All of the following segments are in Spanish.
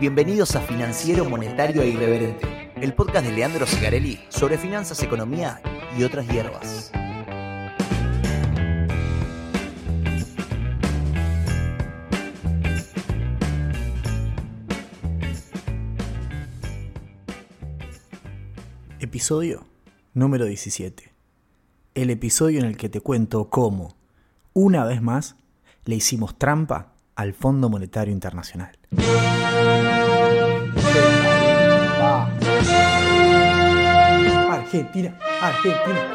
Bienvenidos a Financiero, Monetario e Irreverente, el podcast de Leandro Sigarelli sobre finanzas, economía y otras hierbas. Episodio número 17. El episodio en el que te cuento cómo, una vez más, le hicimos trampa al Fondo Monetario Internacional. Argentina, Argentina.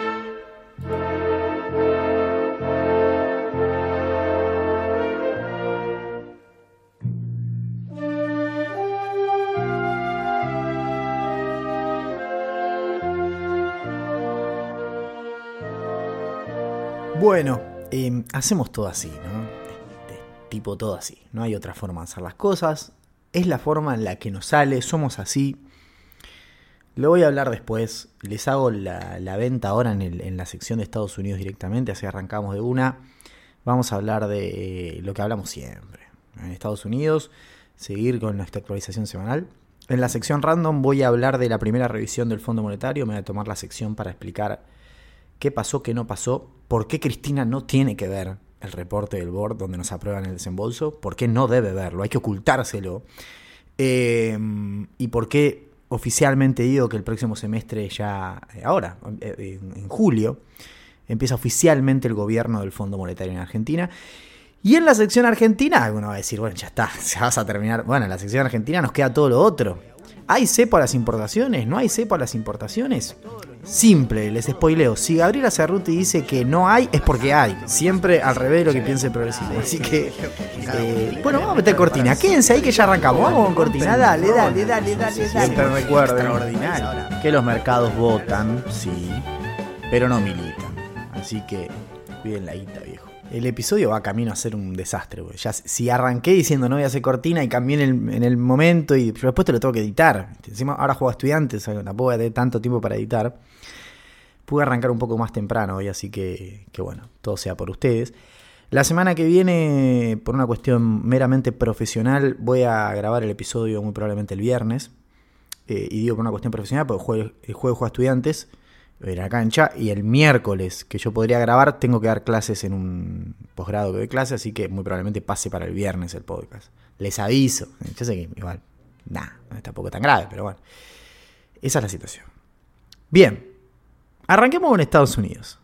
Bueno, eh, hacemos todo así, ¿no? Este, tipo todo así. No hay otra forma de hacer las cosas. Es la forma en la que nos sale, somos así. Lo voy a hablar después. Les hago la, venta ahora en, la sección de Estados Unidos directamente, así arrancamos de una. Vamos a hablar de lo que hablamos siempre. En Estados Unidos, seguir con nuestra actualización semanal. En la sección random voy a hablar de la primera revisión del Fondo Monetario. Me voy a tomar la sección para explicar qué pasó, qué no pasó, por qué Cristina no tiene que ver el reporte del board donde nos aprueban el desembolso, por qué no debe verlo, hay que ocultárselo, eh, y por qué oficialmente digo que el próximo semestre ya, eh, ahora, eh, en, julio, empieza oficialmente el gobierno del Fondo Monetario en Argentina. Y en la sección argentina, uno va a decir, bueno, ya está, se vas a terminar. Bueno, en la sección argentina nos queda todo lo otro. ¿Hay cepo a las importaciones? ¿No hay cepo a las importaciones? Simple, les spoileo. Si Gabriela Cerruti dice que no hay, es porque hay. Siempre al revés de lo que piensa el progresismo. Así que, eh, bueno, vamos a meter cortina. Quédense ahí que ya arrancamos. Vamos con cortina. Dale, dale, dale, dale. Siempre recuerden que los mercados votan, sí, pero no militan. Así que cuiden la guita, viejo. El episodio va camino a ser un desastre, güey. Ya, si arranqué diciendo no voy a hacer cortina y cambié en el, en el momento y después te lo tengo que editar. Encima ahora juego a estudiantes, tampoco voy a tener tanto tiempo para editar. Pude arrancar un poco más temprano hoy, así que, bueno, todo sea por ustedes. La semana que viene, por una cuestión meramente profesional, voy a grabar el episodio muy probablemente el viernes. Eh, y digo por una cuestión profesional, porque jueves, el jueves juego a estudiantes en la cancha y el miércoles que yo podría grabar tengo que dar clases en un posgrado que doy clase, así que muy probablemente pase para el viernes el podcast. Les aviso. Yo sé que igual, nada, no tampoco tan grave, pero bueno. Esa es la situación. Bien, arranquemos con Estados Unidos.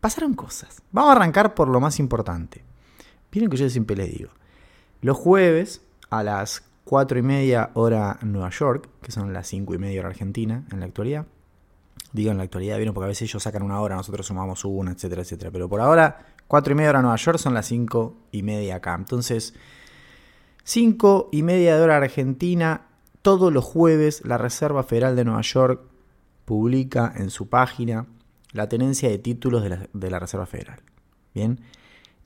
Pasaron cosas. Vamos a arrancar por lo más importante. Miren que yo siempre les digo. Los jueves a las 4 y media hora Nueva York, que son las 5 y media hora Argentina en la actualidad, digo en la actualidad, vieron, porque a veces ellos sacan una hora, nosotros sumamos una, etcétera, etcétera. Pero por ahora, 4 y media hora Nueva York son las 5 y media acá. Entonces, 5 y media de hora Argentina, todos los jueves la Reserva Federal de Nueva York publica en su página la tenencia de títulos de la, Reserva Federal. Bien.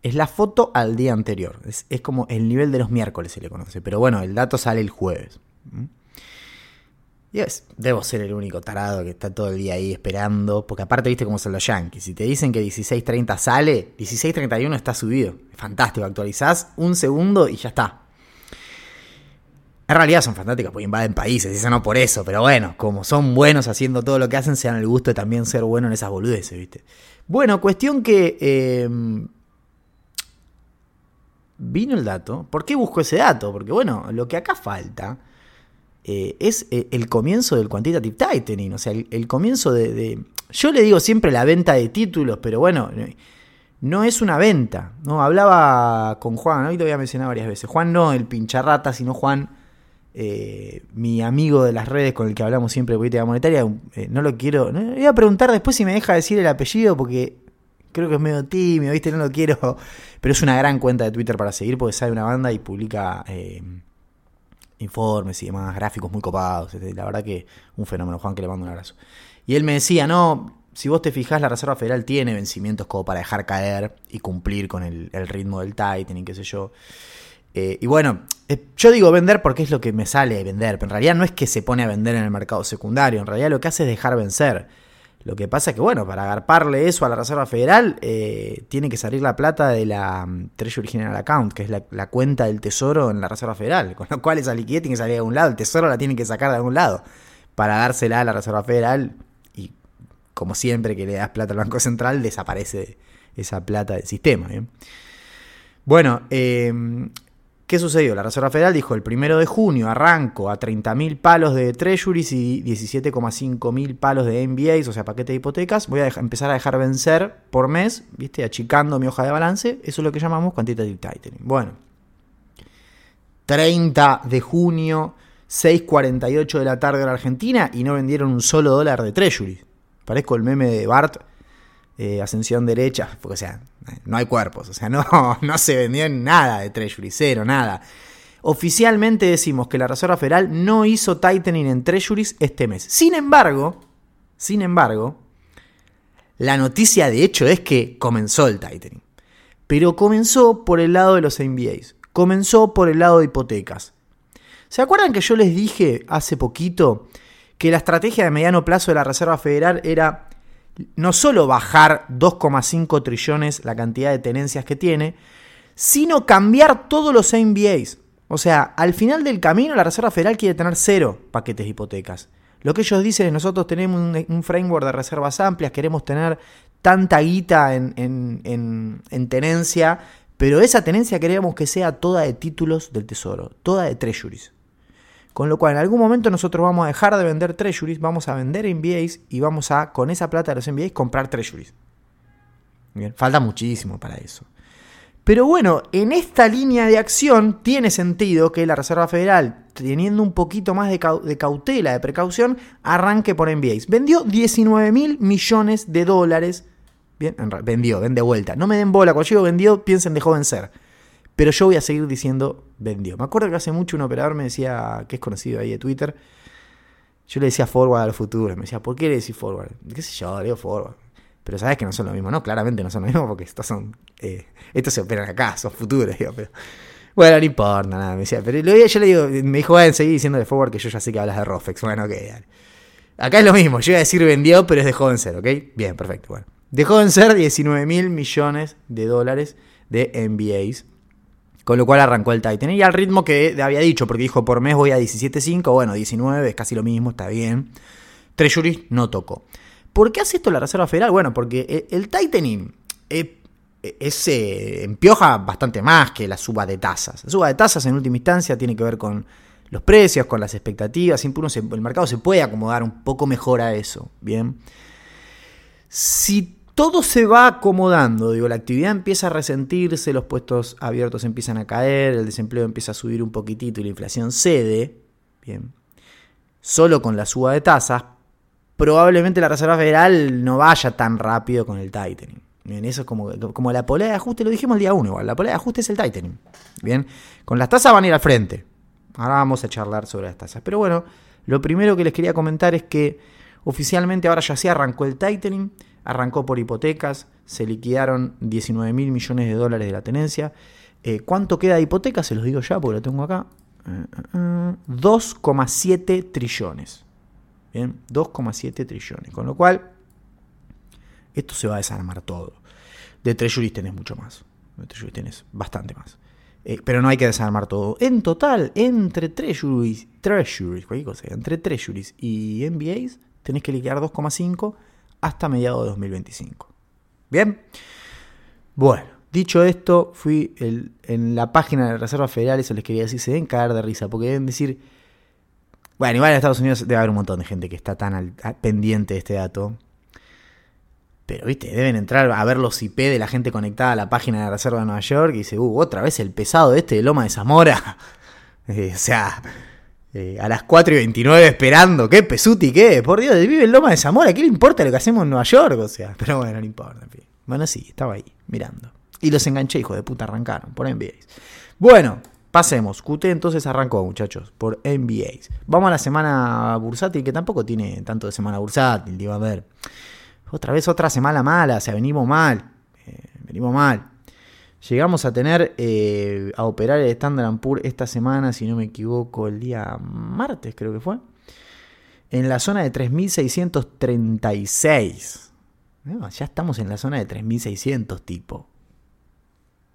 Es la foto al día anterior. Es, como el nivel de los miércoles se le conoce. Pero bueno, el dato sale el jueves. Debo ser el único tarado que está todo el día ahí esperando. Porque aparte, viste cómo son los yankees. Si te dicen que 16.30 sale, 16.31 está subido. Fantástico. Actualizás un segundo y ya está. En realidad son fantásticos porque invaden países, eso no por eso, pero bueno, como son buenos haciendo todo lo que hacen, se dan el gusto de también ser buenos en esas boludeces, ¿viste? Bueno, cuestión que eh, vino el dato. ¿Por qué busco ese dato? Porque bueno, lo que acá falta eh, es eh, el comienzo del quantitative tightening, o sea, el, comienzo de, Yo le digo siempre la venta de títulos, pero bueno, no es una venta, ¿no? Hablaba con Juan, hoy te voy a mencionar varias veces. Juan no el pincharrata, sino Juan, eh, mi amigo de las redes con el que hablamos siempre de política monetaria. Eh, no lo quiero... No, voy a preguntar después si me deja decir el apellido porque creo que es medio tímido, ¿viste? No lo quiero. Pero es una gran cuenta de Twitter para seguir porque sale una banda y publica eh, informes y demás, gráficos muy copados. La verdad que un fenómeno, Juan, que le mando un abrazo. Y él me decía, no, si vos te fijás, la Reserva Federal tiene vencimientos como para dejar caer y cumplir con el, ritmo del tightening, qué sé yo. Eh, y bueno, eh, yo digo vender porque es lo que me sale vender, pero en realidad no es que se pone a vender en el mercado secundario, en realidad lo que hace es dejar vencer. Lo que pasa es que, bueno, para agarparle eso a la Reserva Federal, eh, tiene que salir la plata de la mm, Treasury General Account, que es la, cuenta del Tesoro en la Reserva Federal. Con lo cual esa liquidez tiene que salir de algún lado, el Tesoro la tiene que sacar de algún lado para dársela a la Reserva Federal. Y como siempre que le das plata al Banco Central, desaparece esa plata del sistema. Bueno, eh, ¿Qué sucedió? La Reserva Federal dijo el primero de junio arranco a 30.000 palos de treasuries y 17,5 mil palos de MBAs, o sea, paquete de hipotecas. Voy a empezar a dejar vencer por mes, ¿viste? Achicando mi hoja de balance. Eso es lo que llamamos quantitative tightening. Bueno, 30 de junio, 6.48 de la tarde en Argentina y no vendieron un solo dólar de treasuries. Parezco el meme de Bart eh, ascensión derecha, porque o sea, no hay cuerpos, o sea, no, no se vendió nada de Treasury, cero, nada. Oficialmente decimos que la Reserva Federal no hizo tightening en Treasuries este mes. Sin embargo, sin embargo, la noticia de hecho es que comenzó el tightening. Pero comenzó por el lado de los MBAs, comenzó por el lado de hipotecas. ¿Se acuerdan que yo les dije hace poquito que la estrategia de mediano plazo de la Reserva Federal era no solo bajar 2,5 trillones la cantidad de tenencias que tiene, sino cambiar todos los MBAs. O sea, al final del camino la Reserva Federal quiere tener cero paquetes de hipotecas. Lo que ellos dicen es nosotros tenemos un, framework de reservas amplias, queremos tener tanta guita en, en, tenencia, pero esa tenencia queremos que sea toda de títulos del tesoro, toda de treasuries. Con lo cual, en algún momento nosotros vamos a dejar de vender treasuries, vamos a vender MBAs y vamos a, con esa plata de los MBAs, comprar treasuries. Bien, falta muchísimo para eso. Pero bueno, en esta línea de acción tiene sentido que la Reserva Federal, teniendo un poquito más de, cautela, de precaución, arranque por MBAs. Vendió 19 mil millones de dólares. Bien, vendió, vende vuelta. No me den bola, cuando digo vendió, piensen dejó vencer. Pero yo voy a seguir diciendo vendió. Me acuerdo que hace mucho un operador me decía, que es conocido ahí de Twitter, yo le decía forward al futuro. Me decía, ¿por qué le decís forward? ¿Qué sé yo? Le digo forward. Pero sabes que no son lo mismo, ¿no? Claramente no son lo mismo porque estos son. Eh, estos se operan acá, son futuros. Bueno, no importa, nada, me decía. Pero yo le digo, me dijo, a seguir diciendo de forward que yo ya sé que hablas de Rofex. Bueno, ok, Acá es lo mismo, yo iba a decir vendió, pero es de joven ser, ¿ok? Bien, perfecto, bueno. Dejó de ser 19 mil millones de dólares de MBAs con lo cual arrancó el Titan. Y al ritmo que había dicho, porque dijo por mes voy a 17.5, bueno, 19 es casi lo mismo, está bien. Treasury no tocó. ¿Por qué hace esto la Reserva Federal? Bueno, porque el, tightening es, eh, empioja bastante más que la suba de tasas. La suba de tasas en última instancia tiene que ver con los precios, con las expectativas. Siempre uno el mercado se puede acomodar un poco mejor a eso. Bien. Si todo se va acomodando, digo, la actividad empieza a resentirse, los puestos abiertos empiezan a caer, el desempleo empieza a subir un poquitito y la inflación cede, bien, solo con la suba de tasas, probablemente la Reserva Federal no vaya tan rápido con el tightening. Bien, eso es como, como la polea de ajuste, lo dijimos el día 1 igual, la polea de ajuste es el tightening. Bien, con las tasas van a ir al frente. Ahora vamos a charlar sobre las tasas. Pero bueno, lo primero que les quería comentar es que oficialmente ahora ya se arrancó el tightening arrancó por hipotecas, se liquidaron 19 mil millones de dólares de la tenencia. Eh, ¿Cuánto queda de hipotecas? Se los digo ya porque lo tengo acá. 2,7 eh, trillones. Bien, 2,7 trillones. Con lo cual, esto se va a desarmar todo. De Treasuries tenés mucho más. De Treasuries tenés bastante más. Eh, pero no hay que desarmar todo. En total, entre Treasuries, Treasuries, cualquier cosa, entre Treasuries y MBAs, tenés que liquidar 2,5 hasta mediados de 2025. Bien, bueno, dicho esto, fui en la página de la Reserva Federal, eso les quería decir, se deben caer de risa, porque deben decir, bueno, igual en Estados Unidos debe haber un montón de gente que está tan pendiente de este dato. Pero, viste, deben entrar a ver los IP de la gente conectada a la página de la Reserva de Nueva York y dice, uh, otra vez el pesado este de Loma de Zamora. Eh, o sea, eh, a las 4 y 29 esperando. ¿Qué? Pesuti, ¿qué? Por Dios, vive en Loma de Zamora. ¿Qué le importa lo que hacemos en Nueva York? O sea, pero bueno, no importa. Bueno, sí, estaba ahí, mirando. Y los enganché, hijo de puta, arrancaron por NBAs. Bueno, pasemos. QT entonces arrancó, muchachos, por NBAs. Vamos a la semana bursátil, que tampoco tiene tanto de semana bursátil, digo, a ver. Otra vez otra semana mala, o sea, venimos mal. Eh, venimos mal. Llegamos a tener eh, a operar el Standard Poor's esta semana, si no me equivoco, el día martes creo que fue. en la zona de 3636. ya estamos en la zona de 3600 tipo.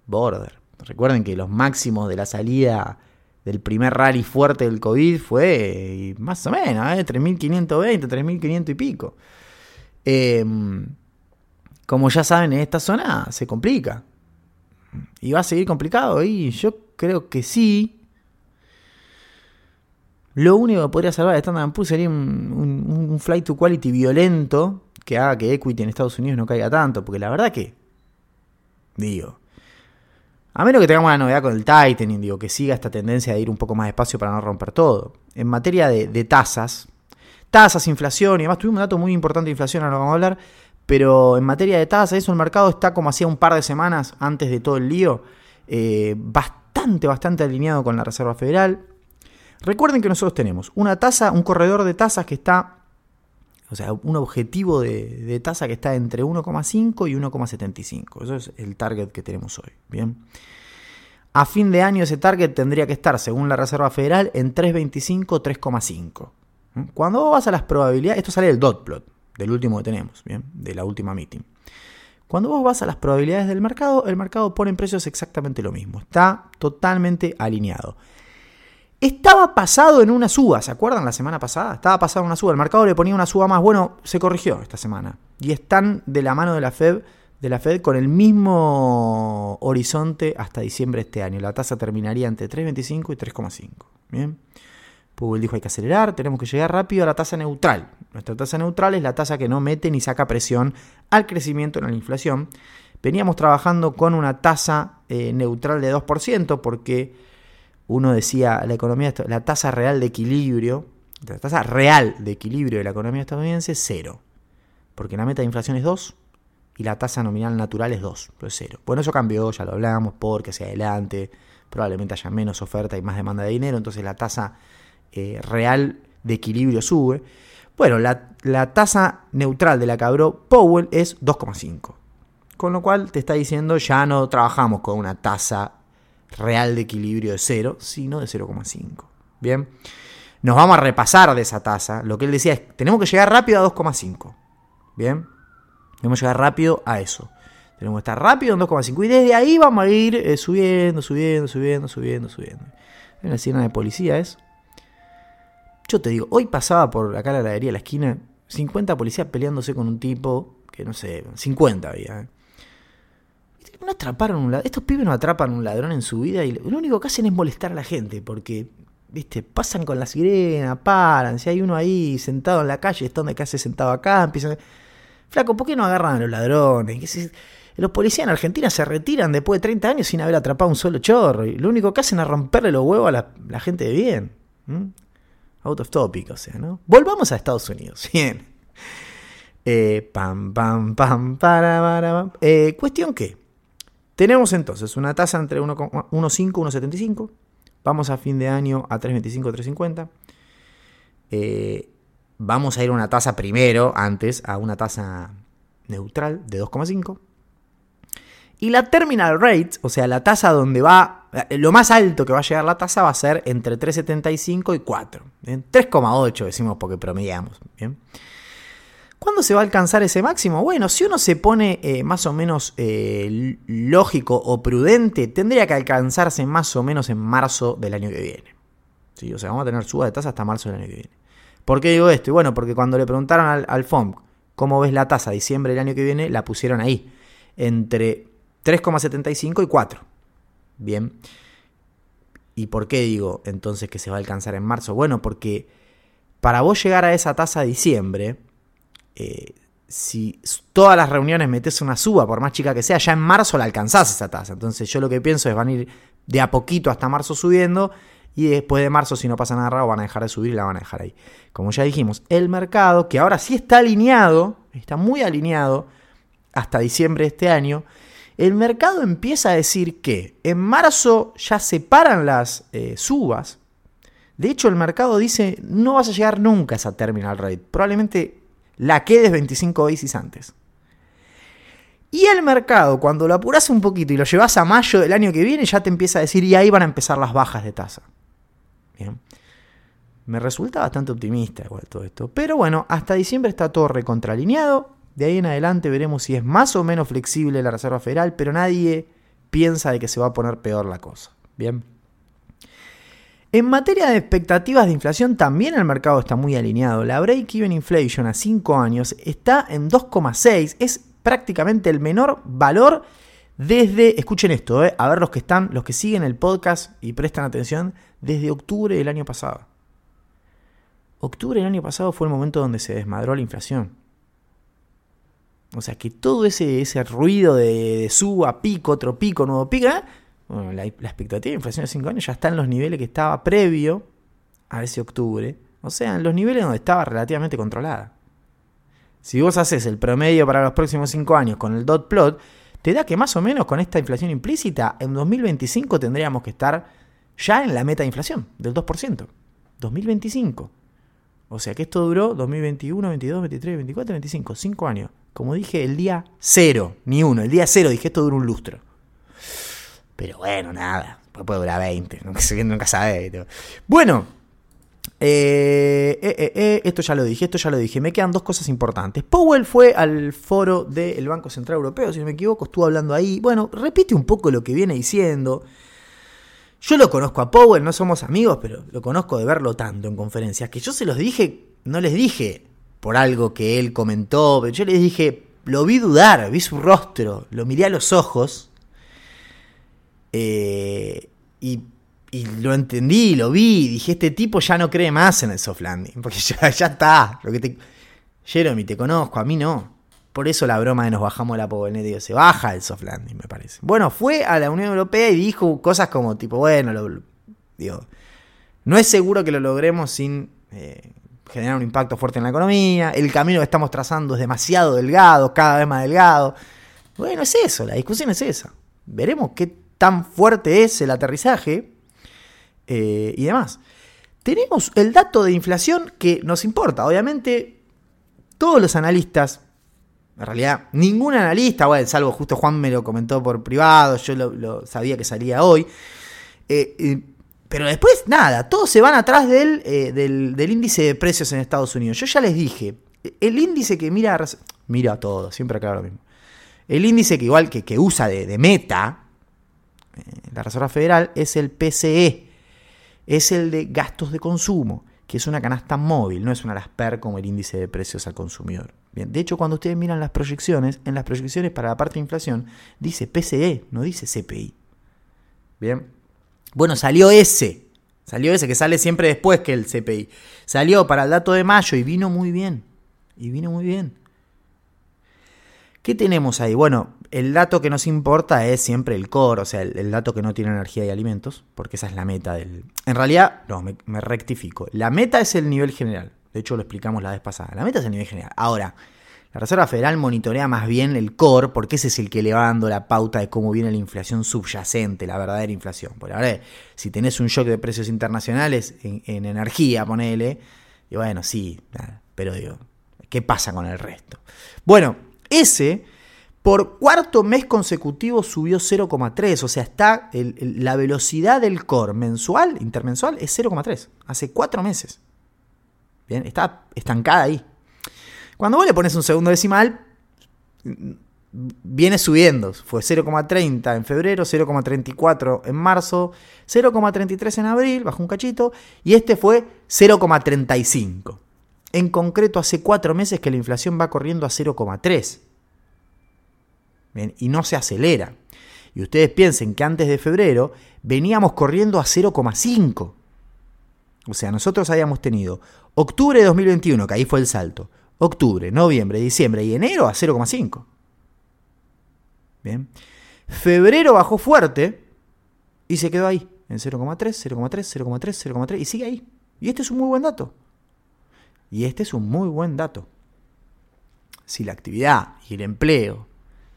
Border. Recuerden que los máximos de la salida del primer rally fuerte del COVID fue más o menos, ¿eh? 3520, 3500 y pico. Em, como ya saben, en esta zona se complica. ¿Y va a seguir complicado? Y yo creo que sí. Lo único que podría salvar a Standard Poor's sería un, flight to quality violento que haga que equity en Estados Unidos no caiga tanto. Porque la verdad que, digo, a menos que tengamos una novedad con el Tightening, digo, que siga esta tendencia de ir un poco más despacio para no romper todo. En materia de, de tasas, tasas, inflación y además tuvimos un dato muy importante de inflación, ahora vamos a hablar, pero en materia de tasas, eso el mercado está como hacía un par de semanas antes de todo el lío, eh, bastante, bastante alineado con la Reserva Federal. Recuerden que nosotros tenemos una tasa, un corredor de tasas que está, o sea, un objetivo de, tasa que está entre 1,5 y 1,75. Eso es el target que tenemos hoy. Bien. A fin de año ese target tendría que estar, según la Reserva Federal, en 3,25, 3,5. ¿Mm? Cuando vos vas a las probabilidades, esto sale del dot plot, del último que tenemos, de la última meeting. Cuando vos vas a las probabilidades del mercado, el mercado pone en precios exactamente lo mismo. Está totalmente alineado. Estaba pasado en una suba, ¿se acuerdan la semana pasada? Estaba pasado en una suba, el mercado le ponía una suba más, bueno, se corrigió esta semana. Y están de la mano de la Fed, de la Fed con el mismo horizonte hasta diciembre de este año. La tasa terminaría entre 3.25 y 3.5. Bien. Google dijo hay que acelerar, tenemos que llegar rápido a la tasa neutral. Nuestra tasa neutral es la tasa que no mete ni saca presión al crecimiento en la inflación. Veníamos trabajando con una tasa eh, neutral de 2% porque uno decía la economía, la tasa real de equilibrio, la tasa real de equilibrio de la economía estadounidense es cero. Porque la meta de inflación es 2 y la tasa nominal natural es 2, pero es cero. Bueno, eso cambió, ya lo hablamos, porque hacia adelante probablemente haya menos oferta y más demanda de dinero, entonces la tasa eh, real de equilibrio sube. Bueno, la, tasa neutral de la que habló Powell es 2,5. Con lo cual te está diciendo ya no trabajamos con una tasa real de equilibrio de 0, sino de 0,5. Bien, nos vamos a repasar de esa tasa. Lo que él decía es, tenemos que llegar rápido a 2,5. Bien, tenemos que llegar rápido a eso. Tenemos que estar rápido en 2,5. Y desde ahí vamos a ir eh, subiendo, subiendo, subiendo, subiendo, subiendo. En la escena de policía es yo te digo, hoy pasaba por acá la heladería, la esquina, 50 policías peleándose con un tipo, que no sé, 50 había. ¿eh? No atraparon un ladrón. Estos pibes no atrapan un ladrón en su vida y lo único que hacen es molestar a la gente, porque, viste, pasan con la sirena, paran. Si hay uno ahí sentado en la calle, está donde hace sentado acá, empiezan. Flaco, ¿por qué no agarran a los ladrones? Los policías en Argentina se retiran después de 30 años sin haber atrapado un solo chorro. Y lo único que hacen es romperle los huevos a la, gente de bien. Out of topic, o sea, ¿no? Volvamos a Estados Unidos. Bien. Eh, pam, pam, pam, para, para, eh, cuestión que tenemos entonces una tasa entre 1,5 y 1,75. Vamos a fin de año a 3,25, 3,50. Eh, vamos a ir a una tasa primero, antes, a una tasa neutral de 2,5. Y la terminal rate, o sea, la tasa donde va, lo más alto que va a llegar la tasa va a ser entre 3,75 y 4. 3,8 decimos porque promediamos. ¿bien? ¿Cuándo se va a alcanzar ese máximo? Bueno, si uno se pone eh, más o menos eh, lógico o prudente, tendría que alcanzarse más o menos en marzo del año que viene. ¿Sí? O sea, vamos a tener suba de tasa hasta marzo del año que viene. ¿Por qué digo esto? Y bueno, porque cuando le preguntaron al, al FOMC cómo ves la tasa diciembre del año que viene, la pusieron ahí. Entre 3,75 y 4. Bien. ¿Y por qué digo entonces que se va a alcanzar en marzo? Bueno, porque para vos llegar a esa tasa de diciembre, eh, si todas las reuniones metes una suba, por más chica que sea, ya en marzo la alcanzás esa tasa. Entonces yo lo que pienso es van a ir de a poquito hasta marzo subiendo y después de marzo si no pasa nada raro van a dejar de subir y la van a dejar ahí. Como ya dijimos, el mercado, que ahora sí está alineado, está muy alineado hasta diciembre de este año, el mercado empieza a decir que en marzo ya se paran las eh, subas. De hecho, el mercado dice, no vas a llegar nunca a esa terminal rate. Probablemente la quedes 25 veces antes. Y el mercado, cuando lo apuras un poquito y lo llevas a mayo del año que viene, ya te empieza a decir, y ahí van a empezar las bajas de tasa. Bien. Me resulta bastante optimista igual todo esto. Pero bueno, hasta diciembre está todo recontralineado. De ahí en adelante veremos si es más o menos flexible la Reserva Federal, pero nadie piensa de que se va a poner peor la cosa. Bien. En materia de expectativas de inflación, también el mercado está muy alineado. La break-even inflation a 5 años está en 2,6. Es prácticamente el menor valor desde, escuchen esto, eh, a ver los que están, los que siguen el podcast y prestan atención, desde octubre del año pasado. Octubre del año pasado fue el momento donde se desmadró la inflación. O sea que todo ese, ese ruido de, suba, pico, otro pico, nuevo pico, ¿eh? bueno, la, expectativa de inflación de 5 años ya está en los niveles que estaba previo a ese octubre. O sea, en los niveles donde estaba relativamente controlada. Si vos haces el promedio para los próximos 5 años con el dot plot, te da que más o menos con esta inflación implícita, en 2025 tendríamos que estar ya en la meta de inflación del 2%. 2025. O sea que esto duró 2021, 22, 23, 24, 25, 5 años. Como dije, el día cero, ni uno, el día cero dije esto dura un lustro. Pero bueno, nada, puede durar 20, nunca, nunca sabe. Bueno, eh, eh, eh, esto ya lo dije, esto ya lo dije. Me quedan dos cosas importantes. Powell fue al foro del Banco Central Europeo, si no me equivoco, estuvo hablando ahí. Bueno, repite un poco lo que viene diciendo. Yo lo conozco a Powell, no somos amigos, pero lo conozco de verlo tanto en conferencias, que yo se los dije, no les dije por algo que él comentó, yo les dije, lo vi dudar, vi su rostro, lo miré a los ojos, eh, y, lo entendí, lo vi, dije, este tipo ya no cree más en el soft landing, porque ya, está. Lo que te, Jeremy, te conozco, a mí no. Por eso la broma de nos bajamos la Net se baja el soft landing, me parece. Bueno, fue a la Unión Europea y dijo cosas como tipo, bueno, lo, digo, no es seguro que lo logremos sin eh, generar un impacto fuerte en la economía, el camino que estamos trazando es demasiado delgado, cada vez más delgado. Bueno, es eso, la discusión es esa. Veremos qué tan fuerte es el aterrizaje eh, y demás. Tenemos el dato de inflación que nos importa. Obviamente, todos los analistas en realidad, ningún analista, bueno, salvo justo Juan me lo comentó por privado, yo lo, sabía que salía hoy. Eh, pero después, nada, todos se van atrás eh, del, del, índice de precios en Estados Unidos. Yo ya les dije, el índice que mira, mira todo, siempre aclaro lo mismo. El índice que igual que, que usa de, meta, eh, la Reserva Federal, es el PCE, es el de gastos de consumo, que es una canasta móvil, no es una LASPER como el índice de precios al consumidor. Bien, de hecho, cuando ustedes miran las proyecciones, en las proyecciones para la parte de inflación, dice PCE, no dice CPI. Bien. Bueno, salió ese. Salió ese que sale siempre después que el CPI. Salió para el dato de mayo y vino muy bien. Y vino muy bien. ¿Qué tenemos ahí? Bueno, el dato que nos importa es siempre el core, o sea, el, dato que no tiene energía y alimentos, porque esa es la meta del... En realidad, no, me rectifico. La meta es el nivel general. De hecho, lo explicamos la vez pasada. La meta es el nivel general. Ahora, la Reserva Federal monitorea más bien el core, porque ese es el que le va dando la pauta de cómo viene la inflación subyacente, la verdadera inflación. Por ahora, si tenés un shock de precios internacionales en, energía, ponele, y bueno, sí, pero digo, ¿qué pasa con el resto? Bueno, ese por cuarto mes consecutivo subió 0,3, o sea, está la velocidad del core mensual, intermensual, es 0,3, hace cuatro meses. Bien, está estancada ahí. Cuando vos le pones un segundo decimal, viene subiendo. Fue 0,30 en febrero, 0,34 en marzo, 0,33 en abril, bajó un cachito, y este fue 0,35. En concreto, hace cuatro meses que la inflación va corriendo a 0,3. Y no se acelera. Y ustedes piensen que antes de febrero veníamos corriendo a 0,5. O sea, nosotros habíamos tenido octubre de 2021, que ahí fue el salto, octubre, noviembre, diciembre y enero a 0,5. Bien. Febrero bajó fuerte y se quedó ahí, en 0,3, 0,3, 0,3, 0,3 y sigue ahí. Y este es un muy buen dato. Y este es un muy buen dato. Si la actividad y el empleo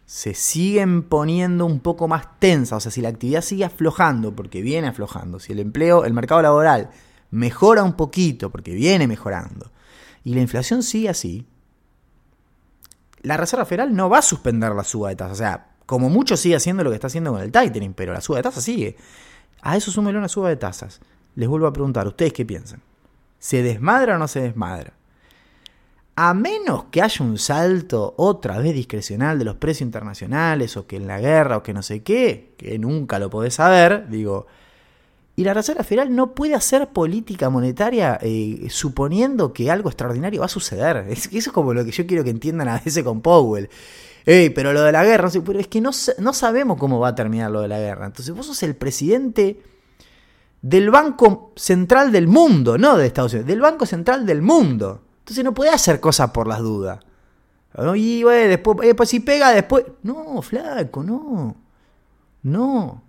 se siguen poniendo un poco más tensa, o sea, si la actividad sigue aflojando, porque viene aflojando, si el empleo, el mercado laboral mejora un poquito, porque viene mejorando, y la inflación sigue así, la Reserva Federal no va a suspender la suba de tasas. O sea, como mucho sigue haciendo lo que está haciendo con el tightening, pero la suba de tasas sigue. A eso súmelo una suba de tasas. Les vuelvo a preguntar, ¿ustedes qué piensan? ¿Se desmadra o no se desmadra? A menos que haya un salto otra vez discrecional de los precios internacionales o que en la guerra o que no sé qué, que nunca lo podés saber, digo, y la Reserva Federal no puede hacer política monetaria eh, suponiendo que algo extraordinario va a suceder. Es, eso es como lo que yo quiero que entiendan a veces con Powell. Ey, pero lo de la guerra, es que no, no sabemos cómo va a terminar lo de la guerra. Entonces vos sos el presidente del Banco Central del Mundo, no de Estados Unidos, del Banco Central del Mundo. Entonces no puede hacer cosas por las dudas. Y bueno, después, eh, pues si pega después. No, flaco, no. No.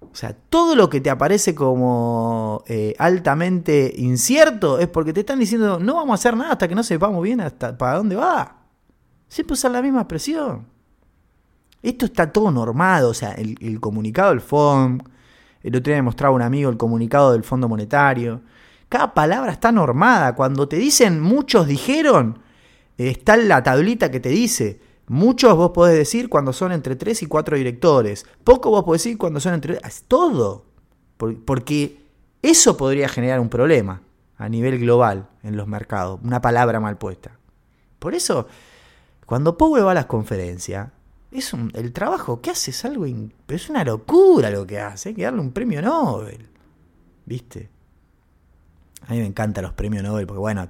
O sea, todo lo que te aparece como eh, altamente incierto es porque te están diciendo no vamos a hacer nada hasta que no sepamos bien hasta para dónde va. Siempre usan la misma expresión. Esto está todo normado, o sea, el, comunicado del FOM, el otro día me mostraba un amigo el comunicado del Fondo Monetario, cada palabra está normada. Cuando te dicen muchos dijeron, está la tablita que te dice. Muchos vos podés decir cuando son entre 3 y 4 directores. Poco vos podés decir cuando son entre... Es todo. Porque eso podría generar un problema a nivel global en los mercados. Una palabra mal puesta. Por eso, cuando Power va a las conferencias, es el trabajo que hace es algo... es una locura lo que hace. Hay que darle un premio Nobel. ¿Viste? A mí me encantan los premios Nobel porque, bueno,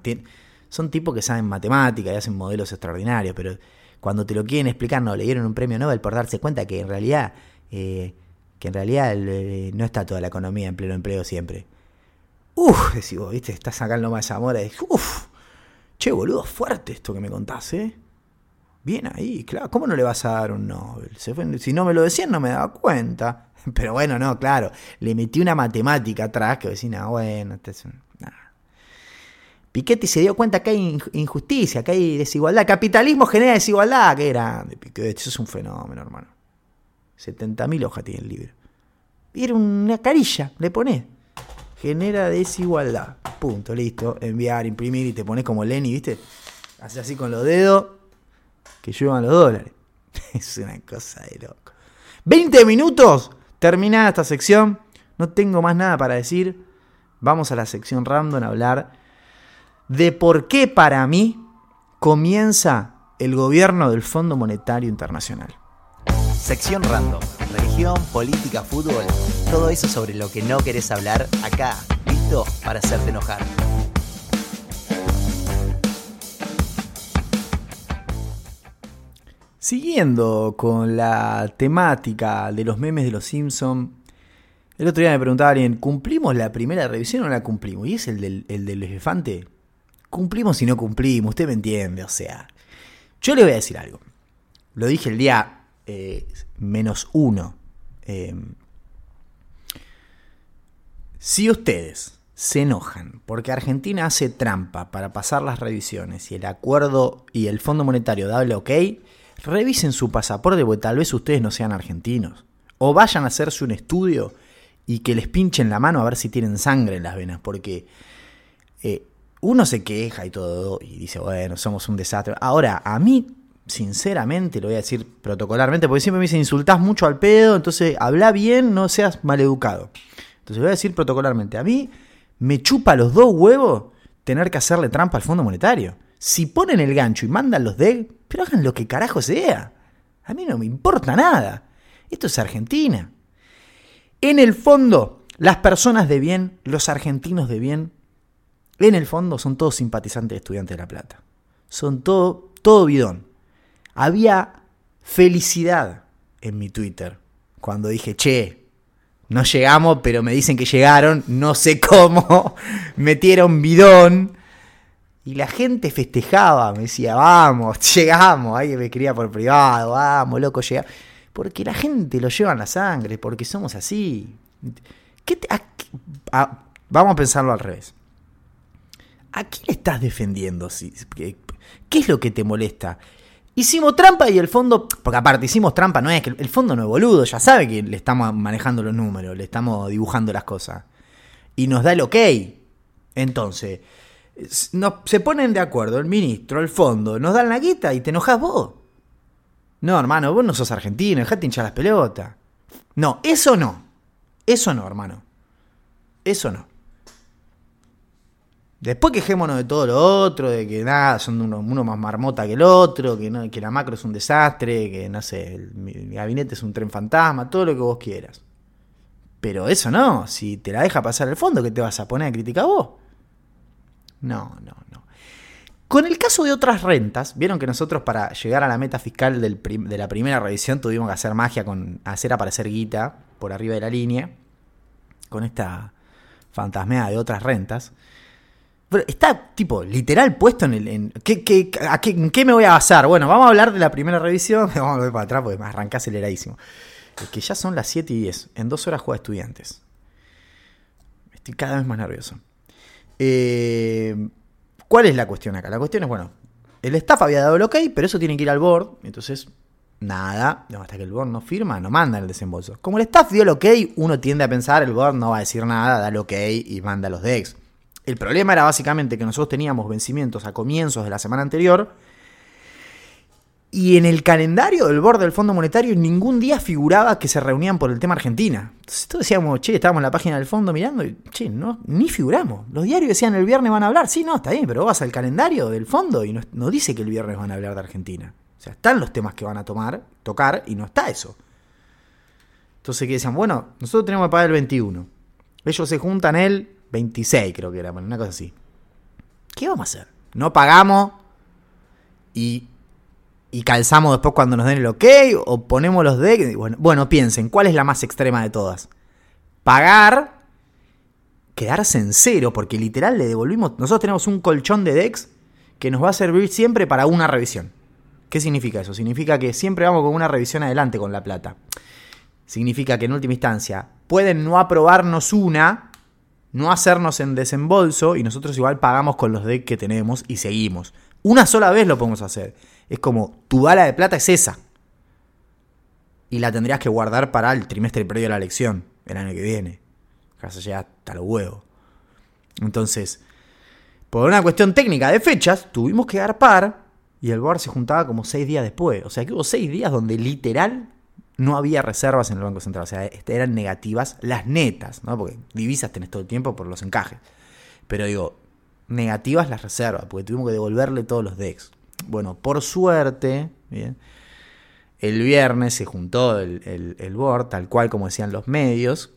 son tipos que saben matemática y hacen modelos extraordinarios, pero cuando te lo quieren explicar, no, le dieron un premio Nobel por darse cuenta que en realidad, eh, que en realidad eh, no está toda la economía en pleno empleo siempre. Uf, decís vos, viste, estás sacando más amor. Uf, che, boludo, fuerte esto que me contás, ¿eh? Bien ahí, claro, ¿cómo no le vas a dar un Nobel? si no me lo decían, no me daba cuenta. Pero bueno, no, claro, le metí una matemática atrás que decía, bueno, este es un Piketty se dio cuenta que hay injusticia, que hay desigualdad. Capitalismo genera desigualdad. Qué grande, Piketty. Eso es un fenómeno, hermano. 70.000 hojas tiene el libro. Era una carilla, le pones. Genera desigualdad. Punto, listo. Enviar, imprimir y te pones como Lenny, ¿viste? Hace así con los dedos que llevan los dólares. Es una cosa de loco. 20 minutos. Terminada esta sección. No tengo más nada para decir. Vamos a la sección random a hablar de por qué para mí comienza el gobierno del Fondo Monetario Internacional. Sección random, religión, política, fútbol, todo eso sobre lo que no querés hablar acá, listo para hacerte enojar. Siguiendo con la temática de los memes de los Simpsons, el otro día me preguntaba alguien, ¿cumplimos la primera revisión o no la cumplimos? ¿Y es el del, el del elefante? Cumplimos y no cumplimos, usted me entiende, o sea. Yo le voy a decir algo. Lo dije el día eh, menos uno. Em, si ustedes se enojan porque Argentina hace trampa para pasar las revisiones y el acuerdo y el Fondo Monetario da el ok, revisen su pasaporte porque tal vez ustedes no sean argentinos. O vayan a hacerse un estudio y que les pinchen la mano a ver si tienen sangre en las venas, porque eh, uno se queja y todo, y dice, bueno, somos un desastre. Ahora, a mí, sinceramente, lo voy a decir protocolarmente, porque siempre me dicen, insultás mucho al pedo, entonces habla bien, no seas maleducado. Entonces voy a decir protocolarmente, a mí me chupa los dos huevos tener que hacerle trampa al Fondo Monetario. Si ponen el gancho y mandan los DEG, pero hagan lo que carajo sea. A mí no me importa nada. Esto es Argentina. En el fondo, las personas de bien, los argentinos de bien, en el fondo son todos simpatizantes de Estudiantes de La Plata. Son todo, todo bidón. Había felicidad en mi Twitter cuando dije, che, no llegamos, pero me dicen que llegaron, no sé cómo, metieron bidón. Y la gente festejaba, me decía, vamos, llegamos, alguien me quería por privado, vamos, loco, llega. Porque la gente lo lleva en la sangre, porque somos así. ¿Qué vamos a pensarlo al revés. ¿A quién estás defendiendo? ¿Qué es lo que te molesta? Hicimos trampa y el fondo, porque aparte hicimos trampa, no es que el fondo no es boludo, ya sabe que le estamos manejando los números, le estamos dibujando las cosas. Y nos da el ok. Entonces, se ponen de acuerdo el ministro, el fondo, nos dan la guita y te enojas vos. No, hermano, vos no sos argentino, dejate hinchar las pelotas. No, eso no. Eso no, hermano. Eso no. Después quejémonos de todo lo otro, de que nada, son uno, uno más marmota que el otro, que, que la macro es un desastre, que no sé, el, mi gabinete es un tren fantasma, todo lo que vos quieras. Pero eso no, si te la deja pasar el fondo, ¿qué te vas a poner a criticar vos? No, no, no. Con el caso de otras rentas, vieron que nosotros para llegar a la meta fiscal del de la primera revisión tuvimos que hacer magia con hacer aparecer guita por arriba de la línea, con esta fantasmea de otras rentas. Está, tipo, literal puesto en el. En, ¿qué, qué, ¿En qué me voy a basar? Bueno, vamos a hablar de la primera revisión. Vamos a volver para atrás porque me arranca aceleradísimo. Es que ya son las 7 y 10. En dos horas juega estudiantes. Estoy cada vez más nervioso. Eh, ¿Cuál es la cuestión acá? La cuestión es, bueno, el staff había dado el ok, pero eso tiene que ir al board. Entonces, nada. hasta que el board no firma, no manda el desembolso. Como el staff dio el ok, uno tiende a pensar, el board no va a decir nada, da el ok y manda los decks. El problema era básicamente que nosotros teníamos vencimientos a comienzos de la semana anterior y en el calendario del borde del Fondo Monetario ningún día figuraba que se reunían por el tema Argentina. Entonces todos decíamos, che, estábamos en la página del fondo mirando y, che, no, ni figuramos. Los diarios decían el viernes van a hablar. Sí, no, está bien, pero vas al calendario del fondo y no, dice que el viernes van a hablar de Argentina. O sea, están los temas que van a tomar, tocar y no está eso. Entonces que decían, bueno, nosotros tenemos que pagar el 21. Ellos se juntan el 26 creo que era, una cosa así. ¿Qué vamos a hacer? No pagamos y, y calzamos después cuando nos den el ok o ponemos los decks. Bueno, bueno, piensen, ¿cuál es la más extrema de todas? Pagar, quedarse en cero, porque literal le devolvimos. Nosotros tenemos un colchón de decks que nos va a servir siempre para una revisión. ¿Qué significa eso? Significa que siempre vamos con una revisión adelante con la plata. Significa que en última instancia pueden no aprobarnos una, no hacernos en desembolso y nosotros igual pagamos con los decks que tenemos y seguimos. Una sola vez lo podemos hacer. Es como tu bala de plata es esa. Y la tendrías que guardar para el trimestre previo a la elección, el año que viene. Casi ya hasta los huevos. Entonces, por una cuestión técnica de fechas, tuvimos que par y el board se juntaba como seis días después. O sea que hubo seis días donde literal no había reservas en el Banco Central. O sea, este, eran negativas las netas, ¿no? Porque divisas tenés todo el tiempo por los encajes. Pero digo, negativas las reservas, porque tuvimos que devolverle todos los decks. Bueno, por suerte, ¿bien? el viernes se juntó el, el, board, tal cual como decían los medios,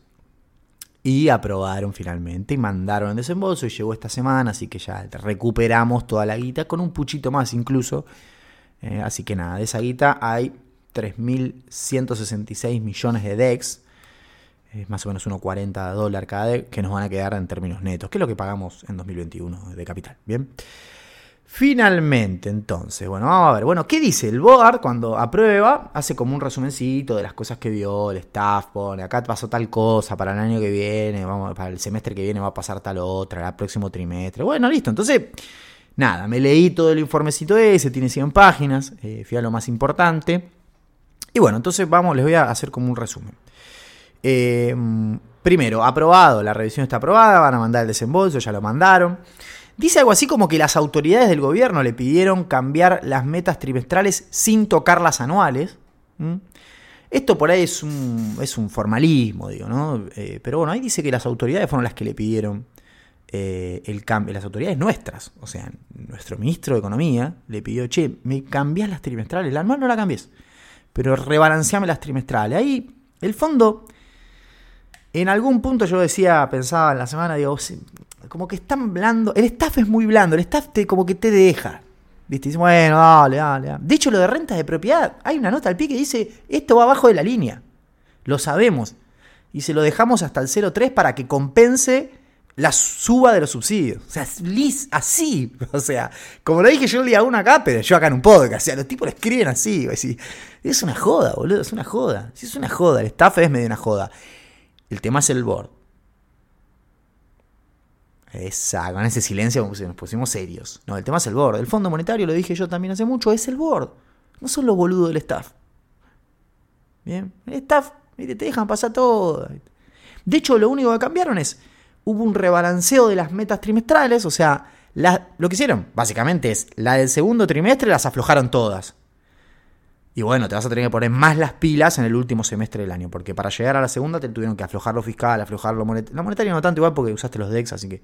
y aprobaron finalmente y mandaron el desembolso y llegó esta semana, así que ya recuperamos toda la guita con un puchito más incluso. Eh, así que nada, de esa guita hay 3.166 millones de DEX, es más o menos 1,40 dólares cada DEX, que nos van a quedar en términos netos, que es lo que pagamos en 2021 de capital. Bien. Finalmente, entonces, bueno, vamos a ver. Bueno, ¿qué dice el board cuando aprueba? Hace como un resumencito de las cosas que vio, el staff pone, acá pasó tal cosa, para el año que viene, para el semestre que viene va a pasar tal otra, el próximo trimestre. Bueno, listo. Entonces, nada, me leí todo el informecito ese, tiene 100 páginas, eh, lo más importante. Y bueno, entonces vamos, les voy a hacer como un resumen. Eh, primero, aprobado, la revisión está aprobada, van a mandar el desembolso, ya lo mandaron. Dice algo así como que las autoridades del gobierno le pidieron cambiar las metas trimestrales sin tocar las anuales. Esto por ahí es un, formalismo, digo, ¿no? Eh, pero bueno, ahí dice que las autoridades fueron las que le pidieron eh, el cambio, las autoridades nuestras. O sea, nuestro ministro de Economía le pidió, che, me cambias las trimestrales, la anual no la cambies pero rebalanceame las trimestrales. Ahí el fondo, en algún punto yo decía, pensaba en la semana, digo, como que están blando, el staff es muy blando, el staff te, como que te deja. ¿Viste? Bueno, dale, dale, dale. De hecho, lo de rentas de propiedad, hay una nota al pie que dice, esto va abajo de la línea. Lo sabemos. Y se lo dejamos hasta el 0,3 para que compense la suba de los subsidios. O sea, así. O sea, como lo dije yo el día uno acá, pero yo acá en un podcast. O sea, los tipos lo escriben así. Es una joda, boludo, es una joda. Si es una joda, el staff es medio una joda. El tema es el board. Esa, con ese silencio nos pusimos serios. No, el tema es el board. El Fondo Monetario, lo dije yo también hace mucho, es el board. No son los boludos del staff. Bien, el staff, te dejan pasar todo. De hecho, lo único que cambiaron es hubo un rebalanceo de las metas trimestrales, o sea, lo que hicieron básicamente es la del segundo trimestre las aflojaron todas. Y bueno, te vas a tener que poner más las pilas en el último semestre del año, porque para llegar a la segunda te tuvieron que aflojar lo fiscal, aflojar lo monetario. Lo monetario no tanto igual porque usaste los DEX, así que